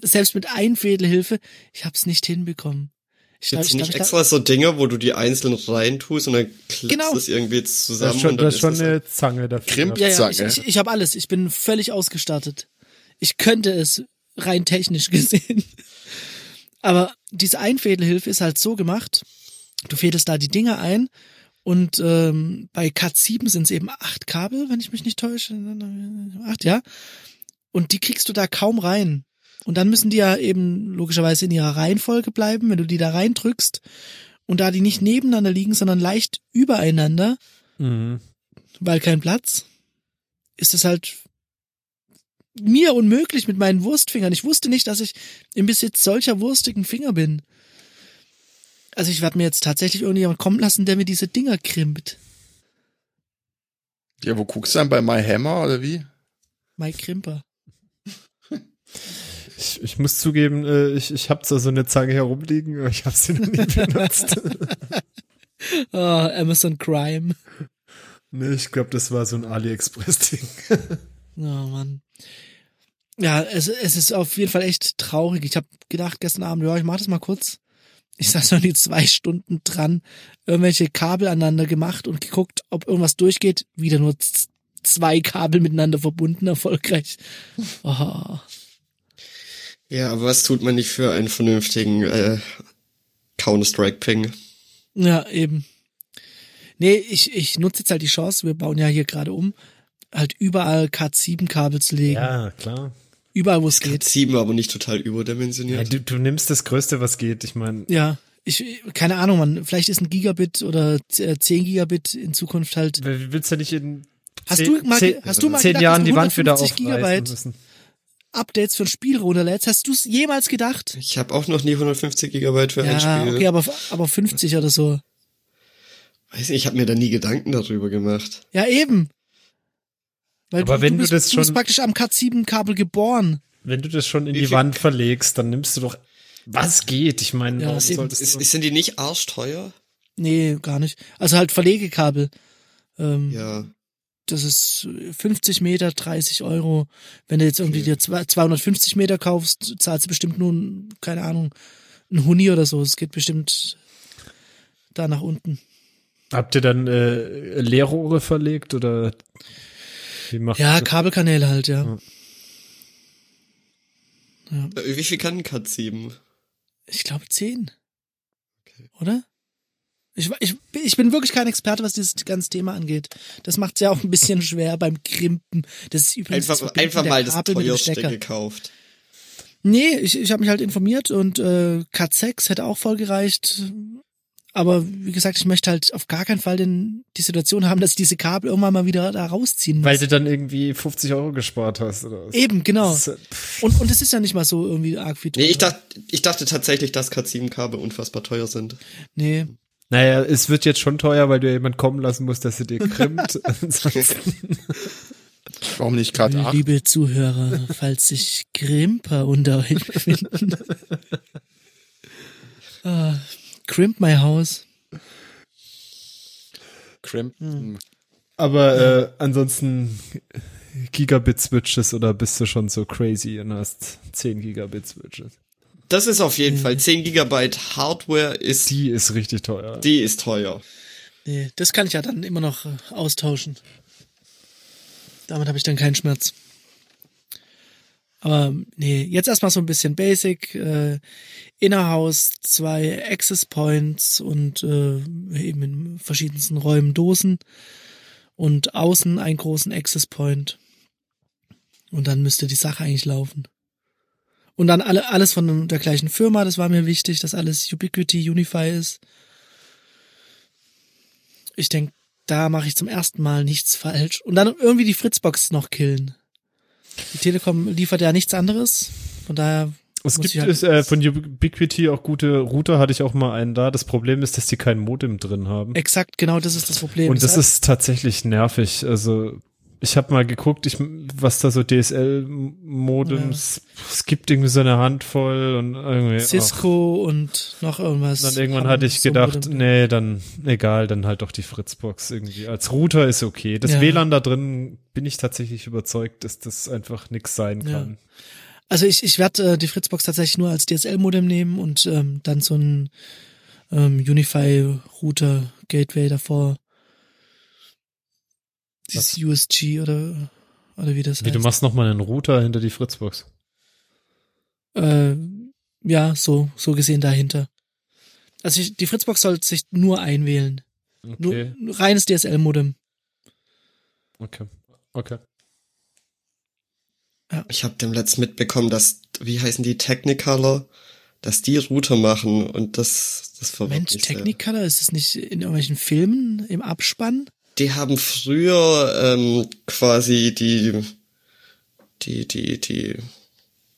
Selbst mit Einfädelhilfe. Ich hab's nicht hinbekommen. Ich glaub, ich glaub, nicht ich extra so Dinge, wo du die einzeln reintust und dann klickst Genau. das irgendwie Das zusammen ist schon, und dann das ist schon es halt- eine Zange dafür. Krimp- Ja, ja, ich, ich, ich habe alles. Ich bin völlig ausgestattet. Ich könnte es rein technisch [LAUGHS] gesehen. Aber diese Einfädelhilfe ist halt so gemacht. Du fädelst da die Dinger ein und ähm, bei Cat 7 sind es eben acht Kabel, wenn ich mich nicht täusche. Acht, ja. Und die kriegst du da kaum rein. Und dann müssen die ja eben logischerweise in ihrer Reihenfolge bleiben, wenn du die da reindrückst. Und da die nicht nebeneinander liegen, sondern leicht übereinander, Mhm. weil kein Platz, ist es halt mir unmöglich mit meinen Wurstfingern. Ich wusste nicht, dass ich im Besitz solcher wurstigen Finger bin. Also ich werde mir jetzt tatsächlich irgendjemand kommen lassen, der mir diese Dinger krimpt. Ja, wo guckst du dann bei My Hammer oder wie? Mike Krimper. [LAUGHS] Ich, ich muss zugeben, äh, ich, ich habe zwar so eine Zange herumliegen, aber ich habe sie noch nie benutzt. Oh, [LAUGHS] Amazon Crime. nee, ich glaube, das war so ein AliExpress-Ding. [LAUGHS] Oh Mann. Ja, es, es ist auf jeden Fall echt traurig. Ich habe gedacht gestern Abend, ja, ich mach das mal kurz. Ich saß noch die zwei Stunden dran, irgendwelche Kabel aneinander gemacht und geguckt, ob irgendwas durchgeht. Wieder nur zwei Kabel miteinander verbunden, erfolgreich. Oh. Ja, aber was tut man nicht für einen vernünftigen äh, Counter-Strike-Ping? Ja, eben. Nee, ich, ich nutze jetzt halt die Chance, wir bauen ja hier gerade um, halt überall Cat7-Kabel zu legen. Ja, klar. Überall, wo es geht. 7 aber nicht total Ja, überdimensioniert. du, du nimmst das Größte, was geht. Ich meine, Ja, ich, keine Ahnung, man, vielleicht ist ein Gigabit oder z- 10 Gigabit in Zukunft halt. willst ja nicht in Hast zehn, du mal, zehn, hast du mal zehn gedacht, Jahren die du Wand wieder 150 aufreißen Gigabyte müssen? Updates für ein Spiel runterlädst? Hast du es jemals gedacht? Ich habe auch noch nie 150 Gigabyte für ein Ja, Spiel. okay, aber, aber 50 oder so. Weiß nicht, ich habe mir da nie Gedanken darüber gemacht. Ja, eben. Weil Aber du, wenn du du bist, das du bist schon- praktisch am Cat7-Kabel geboren. Wenn du das schon in die Wand verlegst, dann nimmst du doch, was geht? Ich meine, Ja, warum ist Ist, du- sind die nicht arschteuer? Nee, gar nicht. Also halt Verlegekabel. Ähm, Ja. Das ist 50 Meter, 30 Euro. Wenn du jetzt irgendwie Okay. dir zwei- 250 Meter kaufst, zahlst du bestimmt nur, ein, keine Ahnung, ein Huni oder so. Es geht bestimmt da nach unten. Habt ihr dann äh, Leerrohre verlegt oder Ja, das? Kabelkanäle halt, ja. Ja. Äh, Wie viel kann ein Cat 7? Ich glaube 10. Okay. Oder? Ich, ich, ich bin wirklich kein Experte, was dieses ganze Thema angeht. Das macht es ja auch ein bisschen [LAUGHS] schwer beim Krimpen. Das ist übrigens das Einfach, Verbinden einfach mal das Kabel teuerste gekauft. Nee, ich, ich habe mich halt informiert und äh, Cat 6 hätte auch voll gereicht. Aber wie gesagt, ich möchte halt auf gar keinen Fall den, die Situation haben, dass ich diese Kabel irgendwann mal wieder da rausziehen muss. Weil du dann irgendwie 50 Euro gespart hast oder was? Eben, genau. Das ist, Und, und es ist ja nicht mal so irgendwie arg viel Nee, ich dachte, ich dachte tatsächlich, dass Cat 7 Kabel unfassbar teuer sind. Nee. Naja, es wird jetzt schon teuer, weil du jemand kommen lassen musst, dass er dir krimmt. Ansonsten- [LAUGHS] Warum nicht gerade acht? Liebe Zuhörer, falls sich Grimper unter euch befinden. [LAUGHS] ah, crimp my house. Crampton. Aber äh, ansonsten Gigabit-Switches oder bist du schon so crazy und hast 10 Gigabit-Switches? Das ist auf jeden Fall 10 Gigabyte Hardware ist, Die ist richtig teuer. die ist teuer. Nee, das kann ich ja dann immer noch äh, austauschen. Damit habe ich dann keinen Schmerz. Aber nee, jetzt erstmal so ein bisschen Basic. Äh, Innerhaus zwei Access Points und äh, eben in verschiedensten Räumen Dosen. Und außen einen großen Access Point. Und dann müsste die Sache eigentlich laufen. Und dann alle, alles von der gleichen Firma, das war mir wichtig, dass alles Ubiquity, Unify ist. Ich denke, da mache ich zum ersten Mal nichts falsch. Und dann irgendwie die Fritzbox noch killen. Die Telekom liefert ja nichts anderes. Von daher. Es gibt halt- es, äh, von Ubiquity auch gute Router, hatte ich auch mal einen da. Das Problem ist, dass die kein Modem drin haben. Exakt, genau das ist das Problem. Und das Deshalb- ist tatsächlich nervig. Also ich habe mal geguckt, ich, was da so DSL-Modems, es gibt irgendwie so eine Handvoll und irgendwie. Cisco und noch irgendwas. Dann irgendwann hatte ich so gedacht, nee, dann egal, dann halt doch die Fritzbox irgendwie. Als Router ist okay. Das Ja. WLAN da drin bin ich tatsächlich überzeugt, dass das einfach nix sein Ja. kann. Also ich, ich werde äh, die Fritzbox tatsächlich nur als DSL-Modem nehmen und ähm, dann so ein ähm, Unify-Router-Gateway davor. Dieses USG oder, oder wie das Wie du heißt. machst noch mal einen Router hinter die Fritzbox. Äh, ja, so, so gesehen dahinter. Also ich, die Fritzbox soll sich nur einwählen. Okay, nur reines DSL-Modem. okay, okay. Ich habe dem letzt mitbekommen, dass, wie heißen die, Technicolor, dass die Router machen und das, das verwirrt Mensch, mich sehr. Technicolor, ist es nicht in irgendwelchen Filmen im Abspann? Die haben früher ähm, quasi die, die, die, die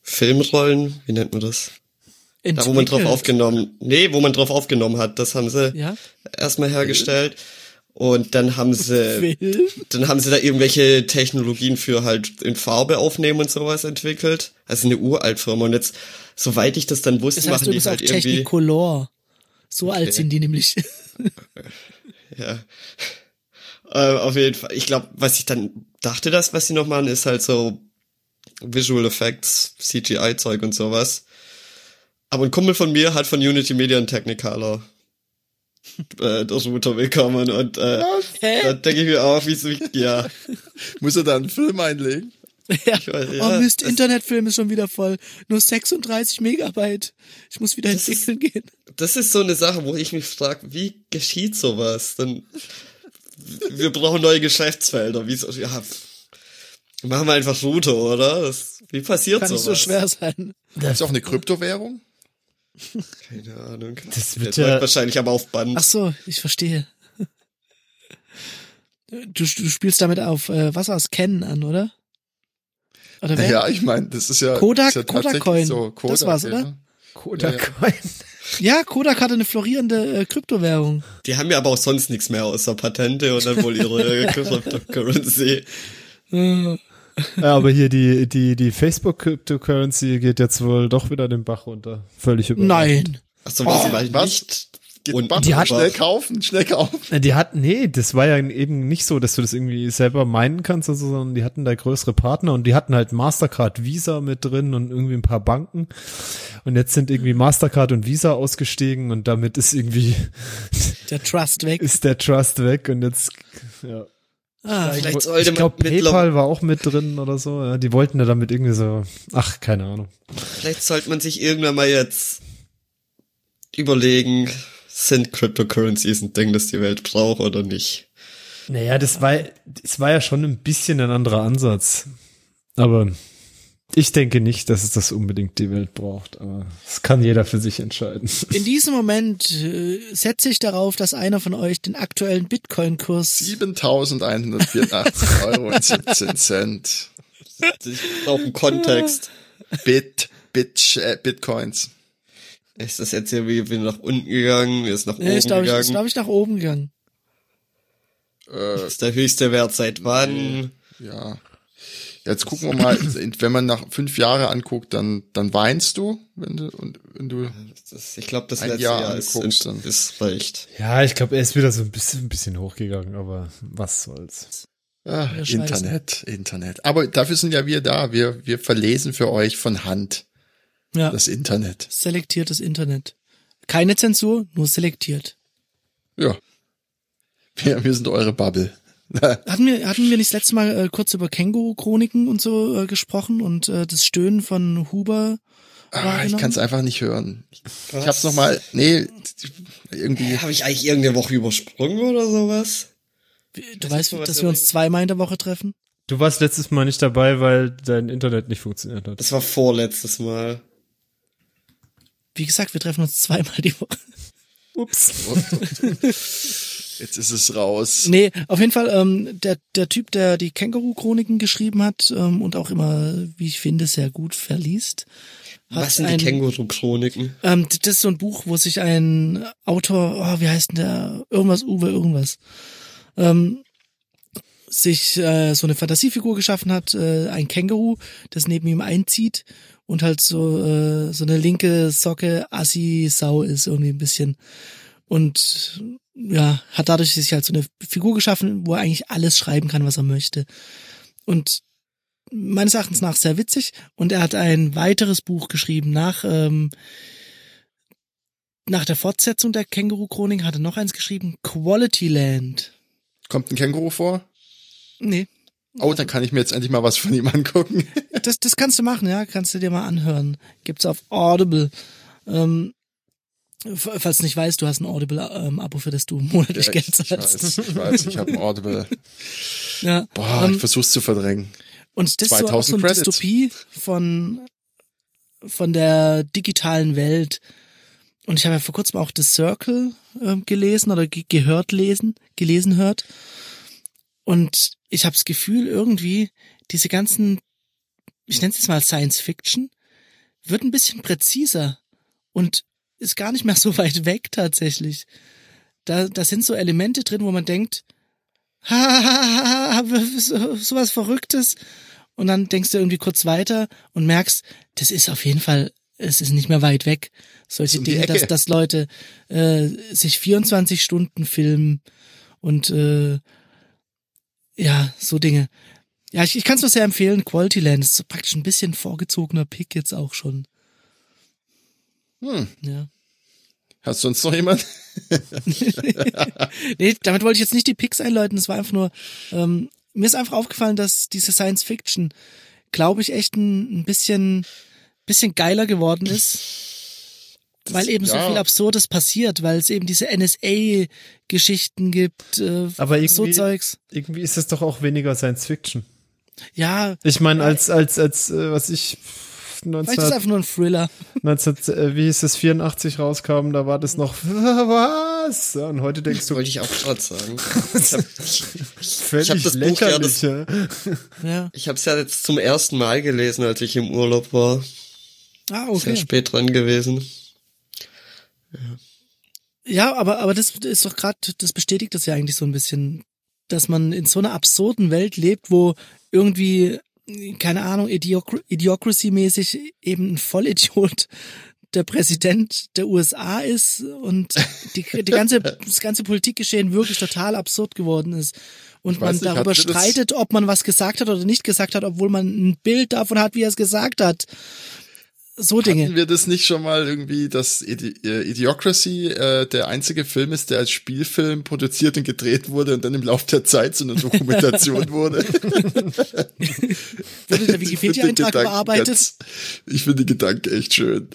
Filmrollen, wie nennt man das? Da, wo man drauf Entwickelt. aufgenommen, nee, wo man drauf aufgenommen hat, das haben sie Ja? erstmal hergestellt. Und dann haben [LAUGHS] sie, Film? dann haben sie da irgendwelche Technologien für halt in Farbe aufnehmen und sowas entwickelt. Also eine Uraltfirma. Und jetzt, soweit ich das dann wusste, Das heißt machen die halt irgendwie. Technicolor. So alt sind die nämlich. [LAUGHS] Ja. Äh, auf jeden Fall. Ich glaube, was ich dann dachte, das, was sie noch machen, ist halt so Visual Effects, CGI-Zeug und sowas. Aber ein Kumpel von mir hat von Unity Media einen Technicolor äh, das Router bekommen und äh, da denke ich mir auch, wie so, ja, [LAUGHS] Muss er da einen Film einlegen? ja. ich weiß, ja, oh Mist, das- Internetfilm ist schon wieder voll. Nur 36 Megabyte. Ich muss wieder Das ist- entwickeln gehen. das ist so eine Sache, wo ich mich frage, wie geschieht sowas? Dann, wir brauchen neue Geschäftsfelder. Wie so, ja, machen wir einfach Router, oder? Das, wie passiert Kann nicht sowas? so schwer sein. Ist auch eine Kryptowährung? Keine Ahnung. Das wird ja, wahrscheinlich aber auf Band. Ach so, ich verstehe. Du, du spielst damit auf äh, was aus Canon an, oder? Oder wer? Ja, ich meine, das ist ja, Kodak- ist ja tatsächlich Kodak-Coin. so. Das war's, ja. oder? Kodak. Ja, Kodak hatte eine florierende äh, Kryptowährung. Die haben ja aber auch sonst nichts mehr außer Patente und dann wohl ihre [LAUGHS] Cryptocurrency. [LAUGHS] Ja, aber hier die, die, die Facebook Cryptocurrency geht jetzt wohl doch wieder den Bach runter. Völlig überraschend. Nein. Achso, was Oh, was? nicht Und Button, die hat- schnell kaufen, schnell kaufen. Die hatten, nee, das war ja eben nicht so, dass du das irgendwie selber meinen kannst, also, sondern die hatten da größere Partner und die hatten halt Mastercard, Visa mit drin und irgendwie ein paar Banken. Und jetzt sind irgendwie Mastercard und Visa ausgestiegen und damit ist irgendwie, Der Trust weg. [LAUGHS] ist der Trust weg und jetzt, ja. Ah, Vielleicht sollte Ich glaube, man mittler- PayPal war auch mit drin oder so. Ja, die wollten ja damit irgendwie so, ach, keine Ahnung. Vielleicht sollte man sich irgendwann mal jetzt überlegen, sind Cryptocurrencies ein Ding, das die Welt braucht oder nicht? Naja, das war, das war ja schon ein bisschen ein anderer Ansatz. Aber ich denke nicht, dass es das unbedingt die Welt braucht. Aber das kann jeder für sich entscheiden. In [LAUGHS] diesem Moment äh, setze ich darauf, dass einer von euch den aktuellen Bitcoin-Kurs 7.184 [LAUGHS] Euro und 17 Cent. Ich brauche einen Kontext. Bit, Bit, äh, Bitcoins. Ist das jetzt hier wie, wie nach unten gegangen? Ist nach oben Nee, ist, glaube ich, ist, gegangen? glaub ich, nach oben gegangen. Äh, ist der höchste Wert seit wann? ja. Jetzt gucken wir mal, wenn man nach fünf Jahre anguckt, dann, dann weinst du, wenn du, und, wenn du, Das, ich glaube, das Ein letzte Jahr Jahr, ist, anguckst, dann- ist recht. Ja, ich glaube, er ist wieder so ein bisschen, ein bisschen hochgegangen, aber was soll's. ah, Ja, scheiße. Internet, Internet. Aber dafür sind ja wir da. Wir, wir verlesen für euch von Hand Ja, das Internet. selektiertes Internet. Keine Zensur, nur selektiert. Ja. Wir, wir sind eure Bubble. [LAUGHS] Hatten wir, hatten wir nicht das letzte Mal äh, kurz über Känguru-Chroniken und so äh, gesprochen und äh, das Stöhnen von Huber? Ah, ich wahrgenommen? kann es einfach nicht hören. Ich, ich hab's noch mal, nee, irgendwie, Habe ich eigentlich irgendeine Woche übersprungen oder sowas? Du Das weißt, sowas, dass wir uns zweimal in der Woche treffen? Du warst letztes Mal nicht dabei, weil dein Internet nicht funktioniert hat. Das war vorletztes Mal. Wie gesagt, wir treffen uns zweimal die Woche. Ups. [LAUGHS] [LAUGHS] jetzt ist es raus. Nee, auf jeden Fall, ähm, der, der Typ, der die Känguru-Chroniken geschrieben hat ähm, und auch immer, wie ich finde, sehr gut verliest. Hat Was sind ein, die Känguru-Chroniken? Ähm, das ist so ein Buch, wo sich ein Autor, oh, wie heißt denn der? Irgendwas, Uwe, irgendwas. Ähm, sich äh, so eine Fantasiefigur geschaffen hat, äh, ein Känguru, das neben ihm einzieht und halt so äh, so eine linke Socke assi Sau ist irgendwie ein bisschen und ja, hat dadurch sich halt so eine Figur geschaffen, wo er eigentlich alles schreiben kann, was er möchte. Und meines Erachtens nach sehr witzig und er hat ein weiteres Buch geschrieben nach ähm, nach der Fortsetzung der Känguru-Chronik hat er noch eins geschrieben, Quality Land. Kommt ein Känguru vor? Nee. Oh, dann kann ich mir jetzt endlich mal was von ihm angucken. Das, das kannst du machen, ja, kannst du dir mal anhören. Gibt's auf Audible. Ähm, falls du nicht weißt, du hast ein Audible-Abo, für das du monatlich Ja, Geld ich, ich zahlst. weiß, ich weiß, ich habe ein Audible. [LAUGHS] Ja. Boah, Ähm, ich versuch's zu verdrängen. Und das ist so, auch 2000 so eine Credits. Dystopie von, von der digitalen Welt. Und ich habe ja vor kurzem auch The Circle ähm, gelesen oder ge gehört lesen, gelesen hört. Und ich habe das Gefühl, irgendwie, diese ganzen, ich nenne es jetzt mal Science Fiction, wird ein bisschen präziser und ist gar nicht mehr so weit weg tatsächlich. Da, da sind so Elemente drin, wo man denkt, ha, ha, ha, ha, so- sowas Verrücktes. Und dann denkst du irgendwie kurz weiter und merkst, das ist auf jeden Fall, es ist nicht mehr weit weg. Solche Dinge, dass, dass Leute äh, sich 24 Stunden filmen und äh, ja, so Dinge. Ja, ich, ich kann es nur sehr empfehlen. Quality Land ist so praktisch ein bisschen vorgezogener Pick jetzt auch schon. Hm. Ja. Hast du sonst noch jemand? [LAUGHS] nee, damit wollte ich jetzt nicht die Picks einläuten. Es war einfach nur, ähm, mir ist einfach aufgefallen, dass diese Science Fiction, glaube ich, echt ein, ein bisschen, bisschen geiler geworden ist. weil eben so ja. viel Absurdes passiert, weil es eben diese NSA-Geschichten gibt, äh, Aber so irgendwie- Zeugs. Irgendwie ist es doch auch weniger Science Fiction. Ja, Ich meine, als, als, als, äh, was ich, vielleicht ist es 19, einfach nur ein Thriller. 19 äh, wie hieß es, 84 rauskam, da war das noch, [LAUGHS] was? Ja, Und heute denkst du, Wollte ich auch gerade sagen. [LAUGHS] Ich habe völlig hab das Buch ja das- ja. Ja. ich hab's ja jetzt zum ersten Mal gelesen, als ich im Urlaub war. Ah, Sehr okay. spät dran gewesen. Ja, aber, aber das ist doch gerade, das bestätigt das ja eigentlich so ein bisschen, dass man in so einer absurden Welt lebt, wo irgendwie, keine Ahnung, Idiocr Idiocracy-mäßig eben ein Vollidiot [LAUGHS] der Präsident der USA ist und die, die ganze, [LAUGHS] das ganze Politikgeschehen wirklich total absurd geworden ist. Und man nicht, darüber streitet, ob man was gesagt hat oder nicht gesagt hat, obwohl man ein Bild davon hat, wie er es gesagt hat. So Dinge. Hatten wir das nicht schon mal irgendwie, dass Idi äh, Idiocracy äh, der einzige Film ist, der als Spielfilm produziert und gedreht wurde und dann im Laufe der Zeit zu einer [LAUGHS] Dokumentation wurde? Wurde der den Wikipedia-Eintrag bearbeitet? ganz- Ich finde die Gedanken echt schön.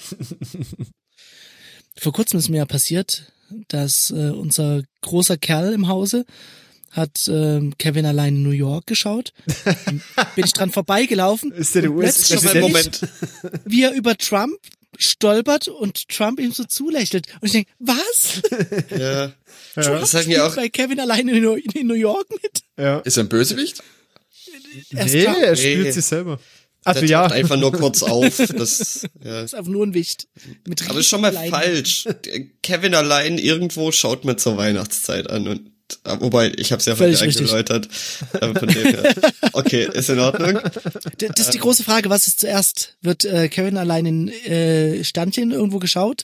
Vor kurzem ist mir ja passiert, dass äh, unser großer Kerl im Hause hat ähm, Kevin allein in New York geschaut. [LAUGHS] Bin ich dran vorbeigelaufen. Ist der der und plötzlich US-Präsident? Moment. wie er über Trump stolpert und Trump ihm so zulächelt. Und ich denke, was? [LAUGHS] Ja. Ja. Das sagen ja auch, bei Kevin allein in New, in New York mit? Ja. Ist er ein Bösewicht? Er Nee, Trump. er spielt Nee. sich selber. der Also ja, taucht einfach nur kurz auf. [LAUGHS] Das, ja. ist einfach nur ein Wicht. Mit Aber ist schon mal riesigen falsch. Kevin allein irgendwo schaut mir zur Weihnachtszeit an und Wobei, ich habe es ja Völlig von dir richtig. Äh, her. [LAUGHS] Okay, ist in Ordnung. Das ist die große Frage, was ist zuerst? Wird äh, Kevin allein in äh, Sternchen irgendwo geschaut?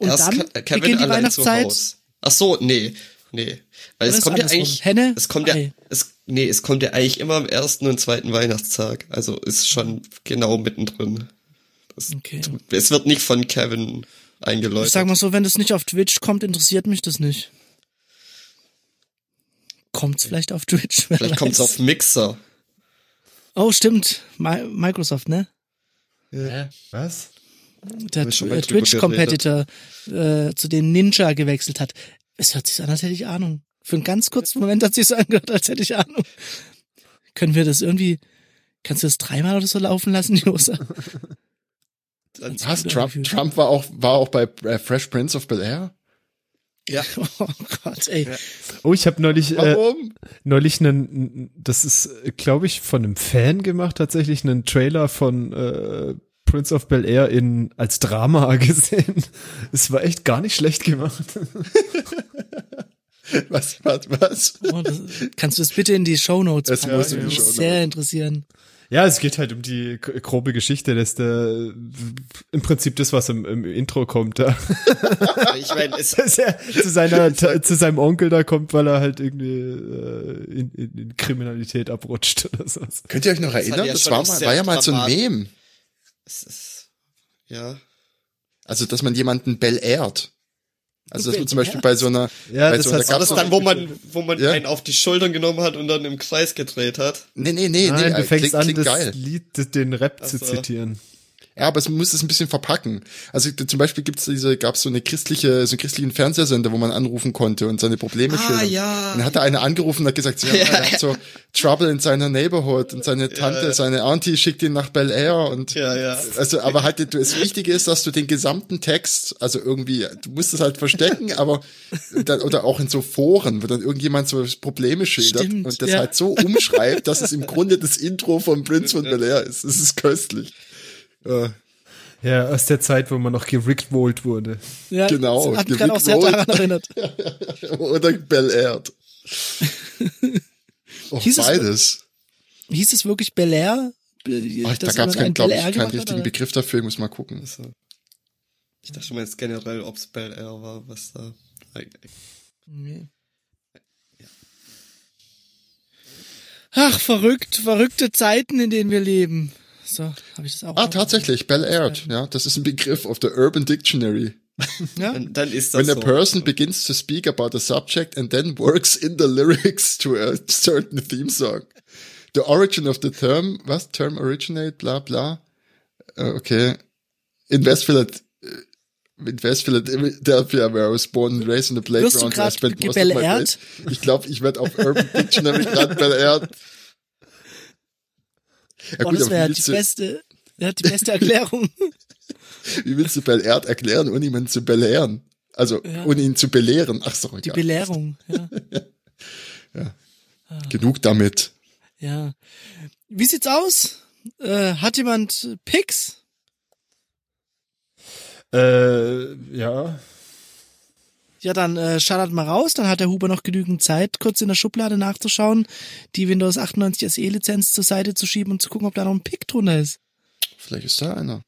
Und Erst dann Ke- Kevin beginnt die allein zu Weihnachtszeit? Ach so, nee, nee. Weil Oder es kommt ja eigentlich, Henne, es kommt ja, Ei. es, nee, es kommt ja eigentlich immer am ersten und zweiten Weihnachtstag. Also ist schon genau mittendrin. Das, Okay. Es wird nicht von Kevin eingeläutet. Ich sag mal so, wenn das nicht auf Twitch kommt, interessiert mich das nicht. Kommt's vielleicht auf Twitch? [LAUGHS] Vielleicht kommt's weiß. auf Mixer. Oh, stimmt. Mi Microsoft, ne? was? Der äh, Twitch-Competitor, äh, zu dem Ninja gewechselt hat. Es hört sich so an, als hätte ich Ahnung. Für einen ganz kurzen Moment hat sich so [LAUGHS] angehört, als hätte ich Ahnung. Können wir das irgendwie, kannst du das dreimal oder so laufen lassen, [LAUGHS] Josa? Was? Trump. Trump war auch, war auch bei äh, Fresh Prince of Bel Air? Ja. [LAUGHS] Oh Gott, ey. Oh, ich habe neulich, äh, Warum? neulich einen, das ist, glaube ich, von einem Fan gemacht, tatsächlich einen Trailer von äh, Prince of Bel Air in als Drama [LAUGHS] gesehen. Es war echt gar nicht schlecht gemacht. [LAUGHS] [LAUGHS] Was, was, was? Oh, das, kannst du es bitte in die Shownotes Das packen? muss Das würde mich sehr interessieren. Ja, es geht halt um die grobe Geschichte, dass der im Prinzip das, was im, im Intro kommt, da, Ich meine, es, [LAUGHS] dass er zu seiner [LAUGHS] zu seinem Onkel da kommt, weil er halt irgendwie äh, in, in, in Kriminalität abrutscht oder sowas. Könnt ihr euch noch erinnern? ja Das war, mal, war ja mal so ein dramatisch. Meme. es ist, ja. Also, dass man jemanden Bel ehrt. Also, dass man zum Beispiel bei so einer, Ja, bei das so einer heißt- War das dann, wo man, wo man Ja. einen auf die Schultern genommen hat und dann im Kreis gedreht hat? Nee, nee, nee, Nein, nee, du fängst klingt, an, klingt das geil. Lied, den Rap zu Ach so. zitieren. Ja, aber es muss es ein bisschen verpacken. Also zum Beispiel gibt's diese, gab's so eine christliche, so einen christlichen Fernsehsender, wo man anrufen konnte und seine Probleme Ah, schildern. ja. Und dann hat da einer angerufen und hat gesagt, ja, [LAUGHS] er hat so Trouble in seiner Neighborhood und seine Tante, ja. seine Auntie schickt ihn nach Bel Air und Ja, ja. also, aber halt, du- das Wichtige ist, dass du den gesamten Text, also irgendwie, du musst es halt verstecken, aber dann, oder auch in so Foren, wo dann irgendjemand so Probleme schildert Stimmt, und das ja. halt so umschreibt, dass es im Grunde das Intro von Prince von Bel Air ist. Das ist köstlich. Ja. Ja, aus der Zeit, wo man noch gerickwollt wurde. Ja, Genau, hat mich gerade auch sehr gerickrollt. daran erinnert. [LAUGHS] Oder Bel Air. [LAUGHS] Oh, Hieß es- beides. Hieß es wirklich Bel Air? Ach, Dass da gab es, glaube ich, keinen hat, richtigen oder? Begriff dafür. Ich muss mal gucken. Also, ich dachte schon mal jetzt generell, ob's Bel Air war, was da. Nee. Ach, verrückt, verrückte Zeiten, in denen wir leben. So, habe ich das auch. Ah, noch? tatsächlich, Bel Air. Ja, das ist ein Begriff auf der Urban Dictionary. Ja? Dann, dann ist das When a so. person begins to speak about a subject and then works in the lyrics to a certain theme song. The origin of the term, was? Term originate, bla bla. Äh, Okay. In West Philadelphia, in West Philadelphia, where I was born and raised in the Wirst du playground, I spent most of my days. Ich glaube, ich werde auf Urban Dictionary gerade belehrt. Ja, Oh, gut, das wäre die willst, du, beste, ja, die beste Erklärung. [LAUGHS] wie willst du belehrt erklären, ohne jemanden zu belehren? Also, Ja. ohne ihn zu belehren. Ach so, Die. Belehrung, [LAUGHS] ja. Genug damit. ja. Wie sieht's aus? Äh, hat jemand Picks? Äh, ja. Ja, dann äh, schallert mal raus, dann hat der Huber noch genügend Zeit, kurz in der Schublade nachzuschauen, die Windows 98 SE-Lizenz zur Seite zu schieben und zu gucken, ob da noch ein Pick drunter ist. Vielleicht ist da einer.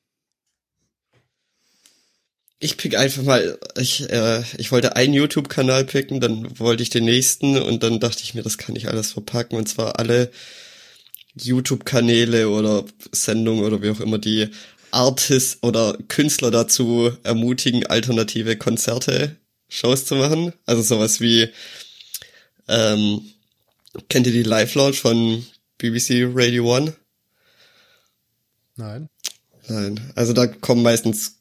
Ich pick einfach mal, ich, äh, ich wollte einen YouTube-Kanal picken, dann wollte ich den nächsten und dann dachte ich mir, das kann ich alles verpacken und zwar alle YouTube-Kanäle oder Sendungen oder wie auch immer, die Artists oder Künstler dazu ermutigen, alternative Konzerte, Shows zu machen. Also sowas wie, ähm, kennt ihr die Live-Launch von BBC Radio One? Nein. Nein, also da kommen meistens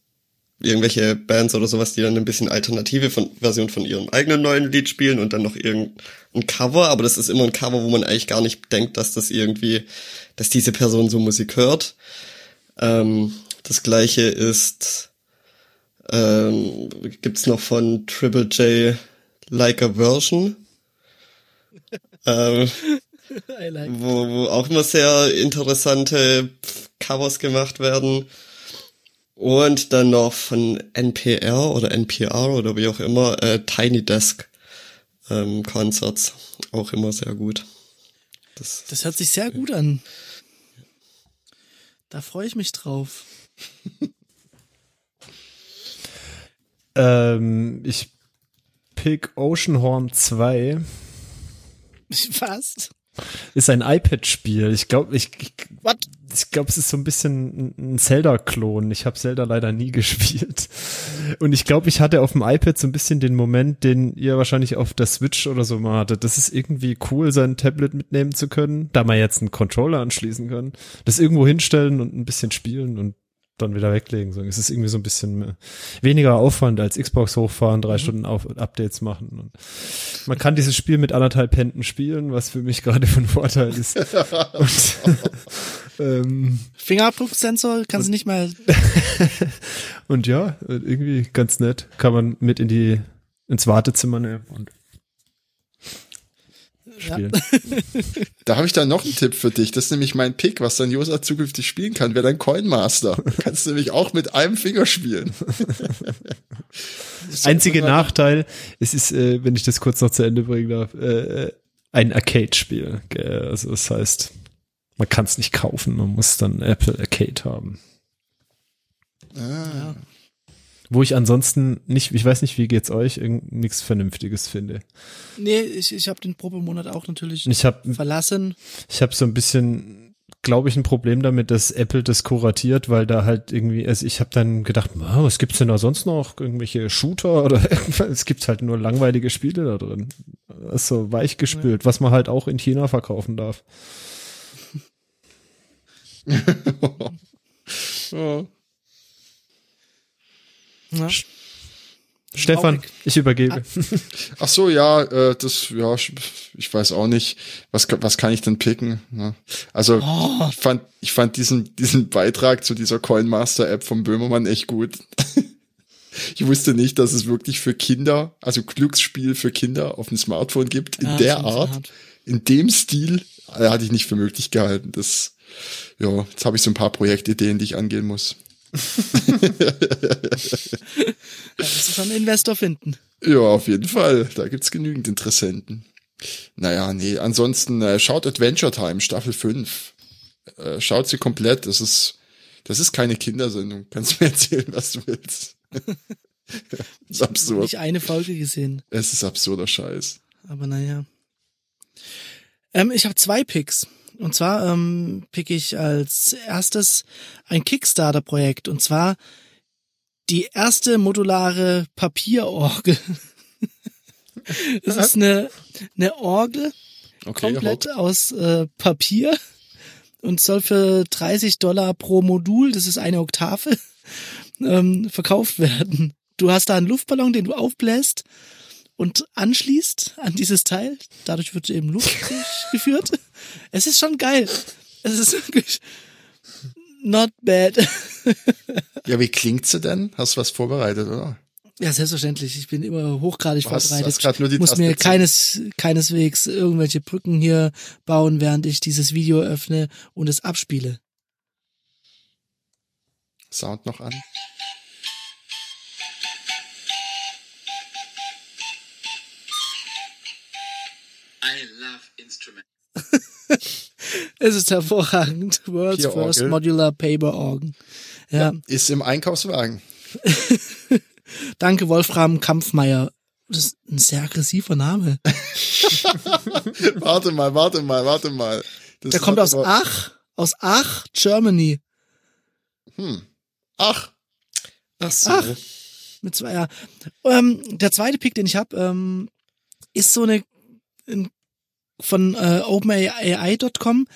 irgendwelche Bands oder sowas, die dann ein bisschen alternative von, Version von ihrem eigenen neuen Lied spielen und dann noch irgendein Cover, aber das ist immer ein Cover, wo man eigentlich gar nicht denkt, dass das irgendwie, dass diese Person so Musik hört. Ähm, das gleiche ist, ähm, gibt's noch von Triple J Like a Version. ähm, [LAUGHS] like. wo, wo auch immer sehr interessante Covers gemacht werden. Und dann noch von NPR oder NPR oder wie auch immer, äh, Tiny Desk ähm, Concerts. Auch immer sehr gut. Das, Das hört sich sehr gut an. Da freue ich mich drauf. [LAUGHS] Ähm, ich pick Oceanhorn 2. Was? Ist ein iPad-Spiel. Ich glaube, ich, ich, ich glaube, es ist so ein bisschen ein- ein Zelda-Klon. Ich habe Zelda leider nie [LAUGHS] gespielt. Und ich glaube, ich hatte auf dem iPad so ein bisschen den Moment, den ihr wahrscheinlich auf der Switch oder so mal hattet. Das ist irgendwie cool, sein Tablet mitnehmen zu können, da man jetzt einen Controller anschließen kann. Das irgendwo hinstellen und ein bisschen spielen und dann wieder weglegen. So, es ist irgendwie so ein bisschen äh, weniger Aufwand als Xbox hochfahren, drei Stunden auf Updates machen. Und man kann dieses Spiel mit anderthalb Händen spielen, was für mich [LAUGHS] gerade von Vorteil ist. [LAUGHS] Und, [LAUGHS] ähm, Fingerabdrucksensor kannst du nicht mal. und ja, irgendwie ganz nett. Kann man mit in die ins Wartezimmer nehmen und spielen. [LAUGHS] Da habe ich dann noch einen Tipp für dich. Das ist nämlich mein Pick, was dann Josa zukünftig spielen kann, wäre dein Coinmaster. Du kannst nämlich auch mit einem Finger spielen. [LAUGHS] einzige Nachteil, es ist, äh, wenn ich das kurz noch zu Ende bringen darf, äh, ein Arcade-Spiel. Also das heißt, man kann es nicht kaufen, man muss dann Apple Arcade haben. Ah. Wo ich ansonsten nicht, ich weiß nicht, wie geht's euch, irgend- nichts Vernünftiges finde. Nee, ich, ich habe den Probemonat auch natürlich Ich habe verlassen. ich hab so ein bisschen, glaube ich, ein Problem damit, dass Apple das kuratiert, weil da halt irgendwie, also ich habe dann gedacht, "Ah, was gibt's denn da sonst noch? Irgendwelche Shooter [LAUGHS] oder irgendwas? Es gibt halt nur langweilige Spiele da drin. Das ist so weich gespült, was man halt auch in China verkaufen darf. [LAUGHS] Ja. Ja. Stefan, ich übergebe. [LAUGHS] Ach so, ja, äh, das, ja, ich, weiß auch nicht, was, was kann ich denn picken? Ne? Also Oh. ich fand, ich fand diesen, diesen Beitrag zu dieser Coinmaster-App von Böhmermann echt gut. [LAUGHS] Ich wusste nicht, dass es wirklich für Kinder, also Glücksspiel für Kinder auf dem Smartphone gibt, in Ja, der Art, hart. in dem Stil, äh, hatte ich nicht für möglich gehalten. Das, ja, jetzt habe ich so ein paar Projektideen, die ich angehen muss. Da musst du schon einen Investor finden. Ja, auf jeden Fall. Da gibt's genügend Interessenten. Naja, nee, ansonsten äh, schaut Adventure Time Staffel 5. Äh, schaut sie komplett. Das ist, das ist keine Kindersendung. Kannst mir erzählen, was du willst. das [LAUGHS] ist absurd. Nicht eine Folge gesehen, Es ist absurder Scheiß. aber naja. Ähm, ich habe zwei Picks. Und zwar ähm, pick ich als erstes ein Kickstarter-Projekt. Und zwar die erste modulare Papierorgel. [LAUGHS] Das ist eine, eine Orgel, Okay, komplett hopp. aus äh, Papier und soll für 30 Dollar pro Modul, das ist eine Oktave, [LAUGHS] ähm, verkauft werden. Du hast da einen Luftballon, den du aufbläst und anschließt an dieses Teil. Dadurch wird eben Luft [LAUGHS] geführt. Es ist schon geil. Es ist wirklich not bad. Ja, wie klingt sie denn? Hast du was vorbereitet, oder? Ja, selbstverständlich. Ich bin immer hochgradig Du vorbereitet. hast grad nur die muss Taste mir keines, keineswegs irgendwelche Brücken hier bauen, während ich dieses Video öffne und es abspiele. Sound noch an. Love instruments. [LAUGHS] Es ist hervorragend. World's Hier First Orgel. Modular Paper Organ. Ja, Ist im Einkaufswagen. [LAUGHS] danke Wolfram Kampfmeier. Das ist ein sehr aggressiver Name. [LAUGHS] warte mal, warte mal, warte mal. Das Der kommt aus aber- Ach, aus Ach, Germany. Hm. Ach, Ach so. Ach. Mit zwei, ja. Ähm, der zweite Pick, den ich habe, ähm, ist so eine ein, von äh, OpenAI.com.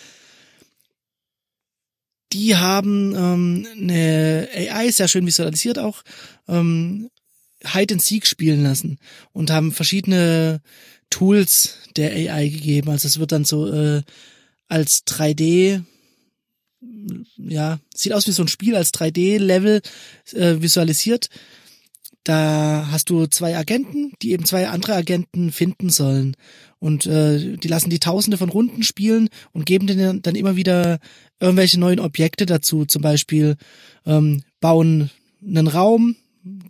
Die haben ähm, eine AI, sehr schön visualisiert auch, ähm, Hide and Seek spielen lassen und haben verschiedene Tools der AI gegeben. Also es wird dann so äh, als 3D ja, sieht aus wie so ein Spiel als 3D-Level äh, visualisiert. Da hast du zwei Agenten, die eben zwei andere Agenten finden sollen. Und äh, die lassen die Tausende von Runden spielen und geben denen dann immer wieder irgendwelche neuen Objekte dazu. Zum Beispiel ähm, bauen einen Raum,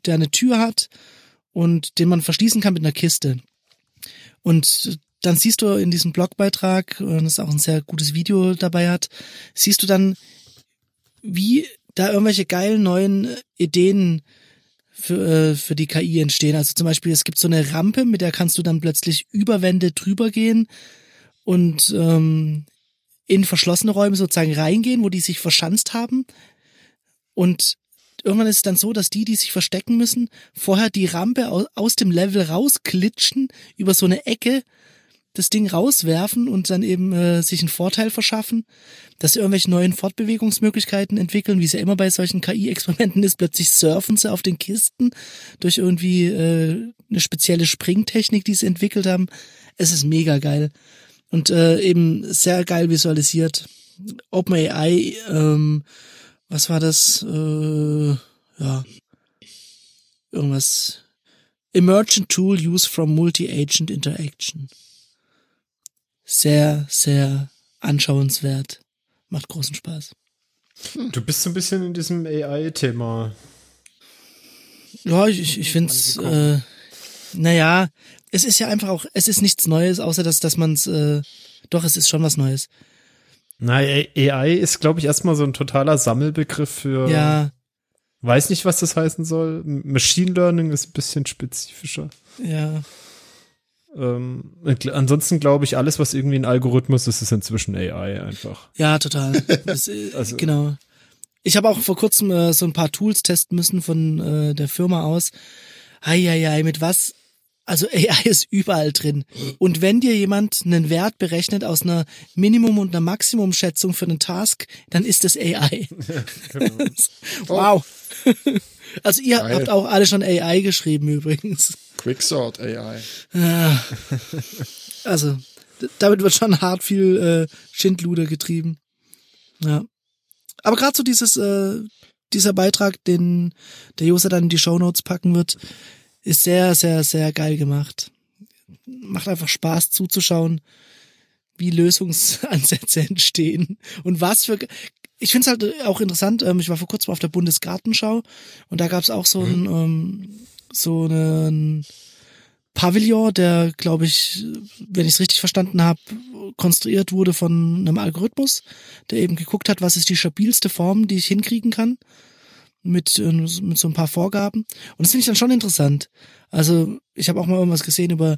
der eine Tür hat und den man verschließen kann mit einer Kiste. Und dann siehst du in diesem Blogbeitrag, und das auch ein sehr gutes Video dabei hat, siehst du dann, wie da irgendwelche geilen neuen Ideen für, äh, für die KI entstehen. Also zum Beispiel, es gibt so eine Rampe, mit der kannst du dann plötzlich über Wände drüber gehen und ähm, in verschlossene Räume sozusagen reingehen, wo die sich verschanzt haben. Und irgendwann ist es dann so, dass die, die sich verstecken müssen, vorher die Rampe aus, dem Level rausklitschen, über so eine Ecke das Ding rauswerfen und dann eben äh, sich einen Vorteil verschaffen, dass sie irgendwelche neuen Fortbewegungsmöglichkeiten entwickeln, wie es ja immer bei solchen KI-Experimenten ist. Plötzlich surfen sie auf den Kisten durch irgendwie äh, eine spezielle Springtechnik, die sie entwickelt haben. Es ist mega geil und äh, eben sehr geil visualisiert. OpenAI, ähm, was war das? Äh, ja, irgendwas. Emergent Tool Use from Multi-Agent Interaction. Sehr, sehr anschauenswert. Macht großen Spaß. Du bist so ein bisschen in diesem AI-Thema Ja, ich, ich, ich finde es, äh, naja, es ist ja einfach auch, es ist nichts Neues, außer dass, dass man es, äh, doch, es ist schon was Neues. Na, AI ist, glaube ich, erstmal so ein totaler Sammelbegriff für. Ja, Weiß nicht, was das heißen soll. Machine Learning ist ein bisschen spezifischer. ja. Ähm, ansonsten glaube ich, alles, was irgendwie ein Algorithmus ist, ist inzwischen AI einfach. Ja, total. [LAUGHS] Das, äh, Also- genau. Ich habe auch vor kurzem äh, so ein paar Tools testen müssen von äh, der Firma aus. Eieiei, mit was? Also AI [LAUGHS] ist überall drin. Und wenn dir jemand einen Wert berechnet aus einer Minimum- und einer Maximumschätzung für einen Task, dann ist das AI. [LAUGHS] wow. Also ihr Geil. habt auch alle schon AI geschrieben übrigens. Quicksort AI. Ja. Also, damit wird schon hart viel äh, Schindluder getrieben. Ja. Aber gerade so dieses, äh, dieser Beitrag, den der User dann in die Shownotes packen wird, ist sehr, sehr, sehr geil gemacht. Macht einfach Spaß zuzuschauen, wie Lösungsansätze [LAUGHS] entstehen und was für. Ich finde es halt auch interessant. Ähm, ich war vor kurzem auf der Bundesgartenschau und da gab es auch so ein ähm, so einen Pavillon, der, glaube ich, wenn ich es richtig verstanden habe, konstruiert wurde von einem Algorithmus, der eben geguckt hat, was ist die stabilste Form, die ich hinkriegen kann, mit, äh, mit so ein paar Vorgaben. Und das finde ich dann schon interessant. Also ich habe auch mal irgendwas gesehen über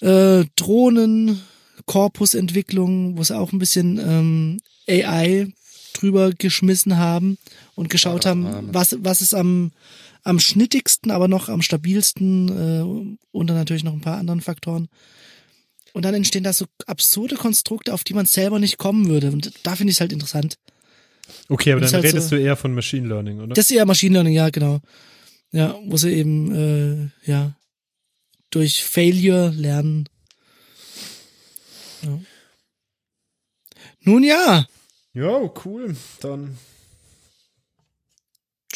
äh, Drohnen, Korpusentwicklung, wo sie auch ein bisschen ähm, AI drüber geschmissen haben und geschaut haben, was, was ist am, am schnittigsten, aber noch am stabilsten äh, und dann natürlich noch ein paar anderen Faktoren. Und dann entstehen da so absurde Konstrukte, auf die man selber nicht kommen würde. Und da finde ich es halt interessant. Okay, aber dann halt redest so- du eher von Machine Learning, oder? Das ist eher Machine Learning, ja, genau. Ja, wo sie eben, äh, ja, durch Failure lernen. Ja. Nun ja, Jo, cool. Dann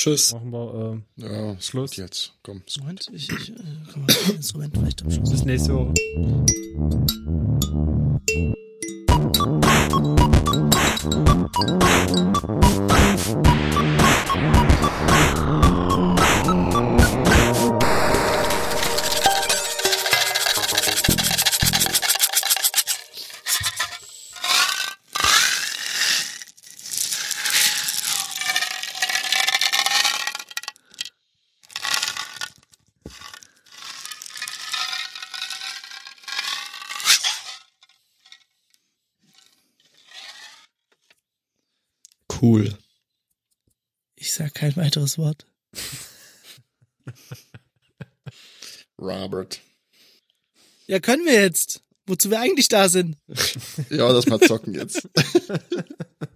Tschüss. machen wir äh, Ja, Schluss. jetzt. Komm. ist. Moment, ich, ich, äh, komm mal, ein Instrument vielleicht am Schluss. bis nächste Woche. Cool. Ich sag kein weiteres Wort. Robert. Ja, können wir jetzt. Wozu wir eigentlich da sind. Ja, lass mal zocken jetzt. [LAUGHS]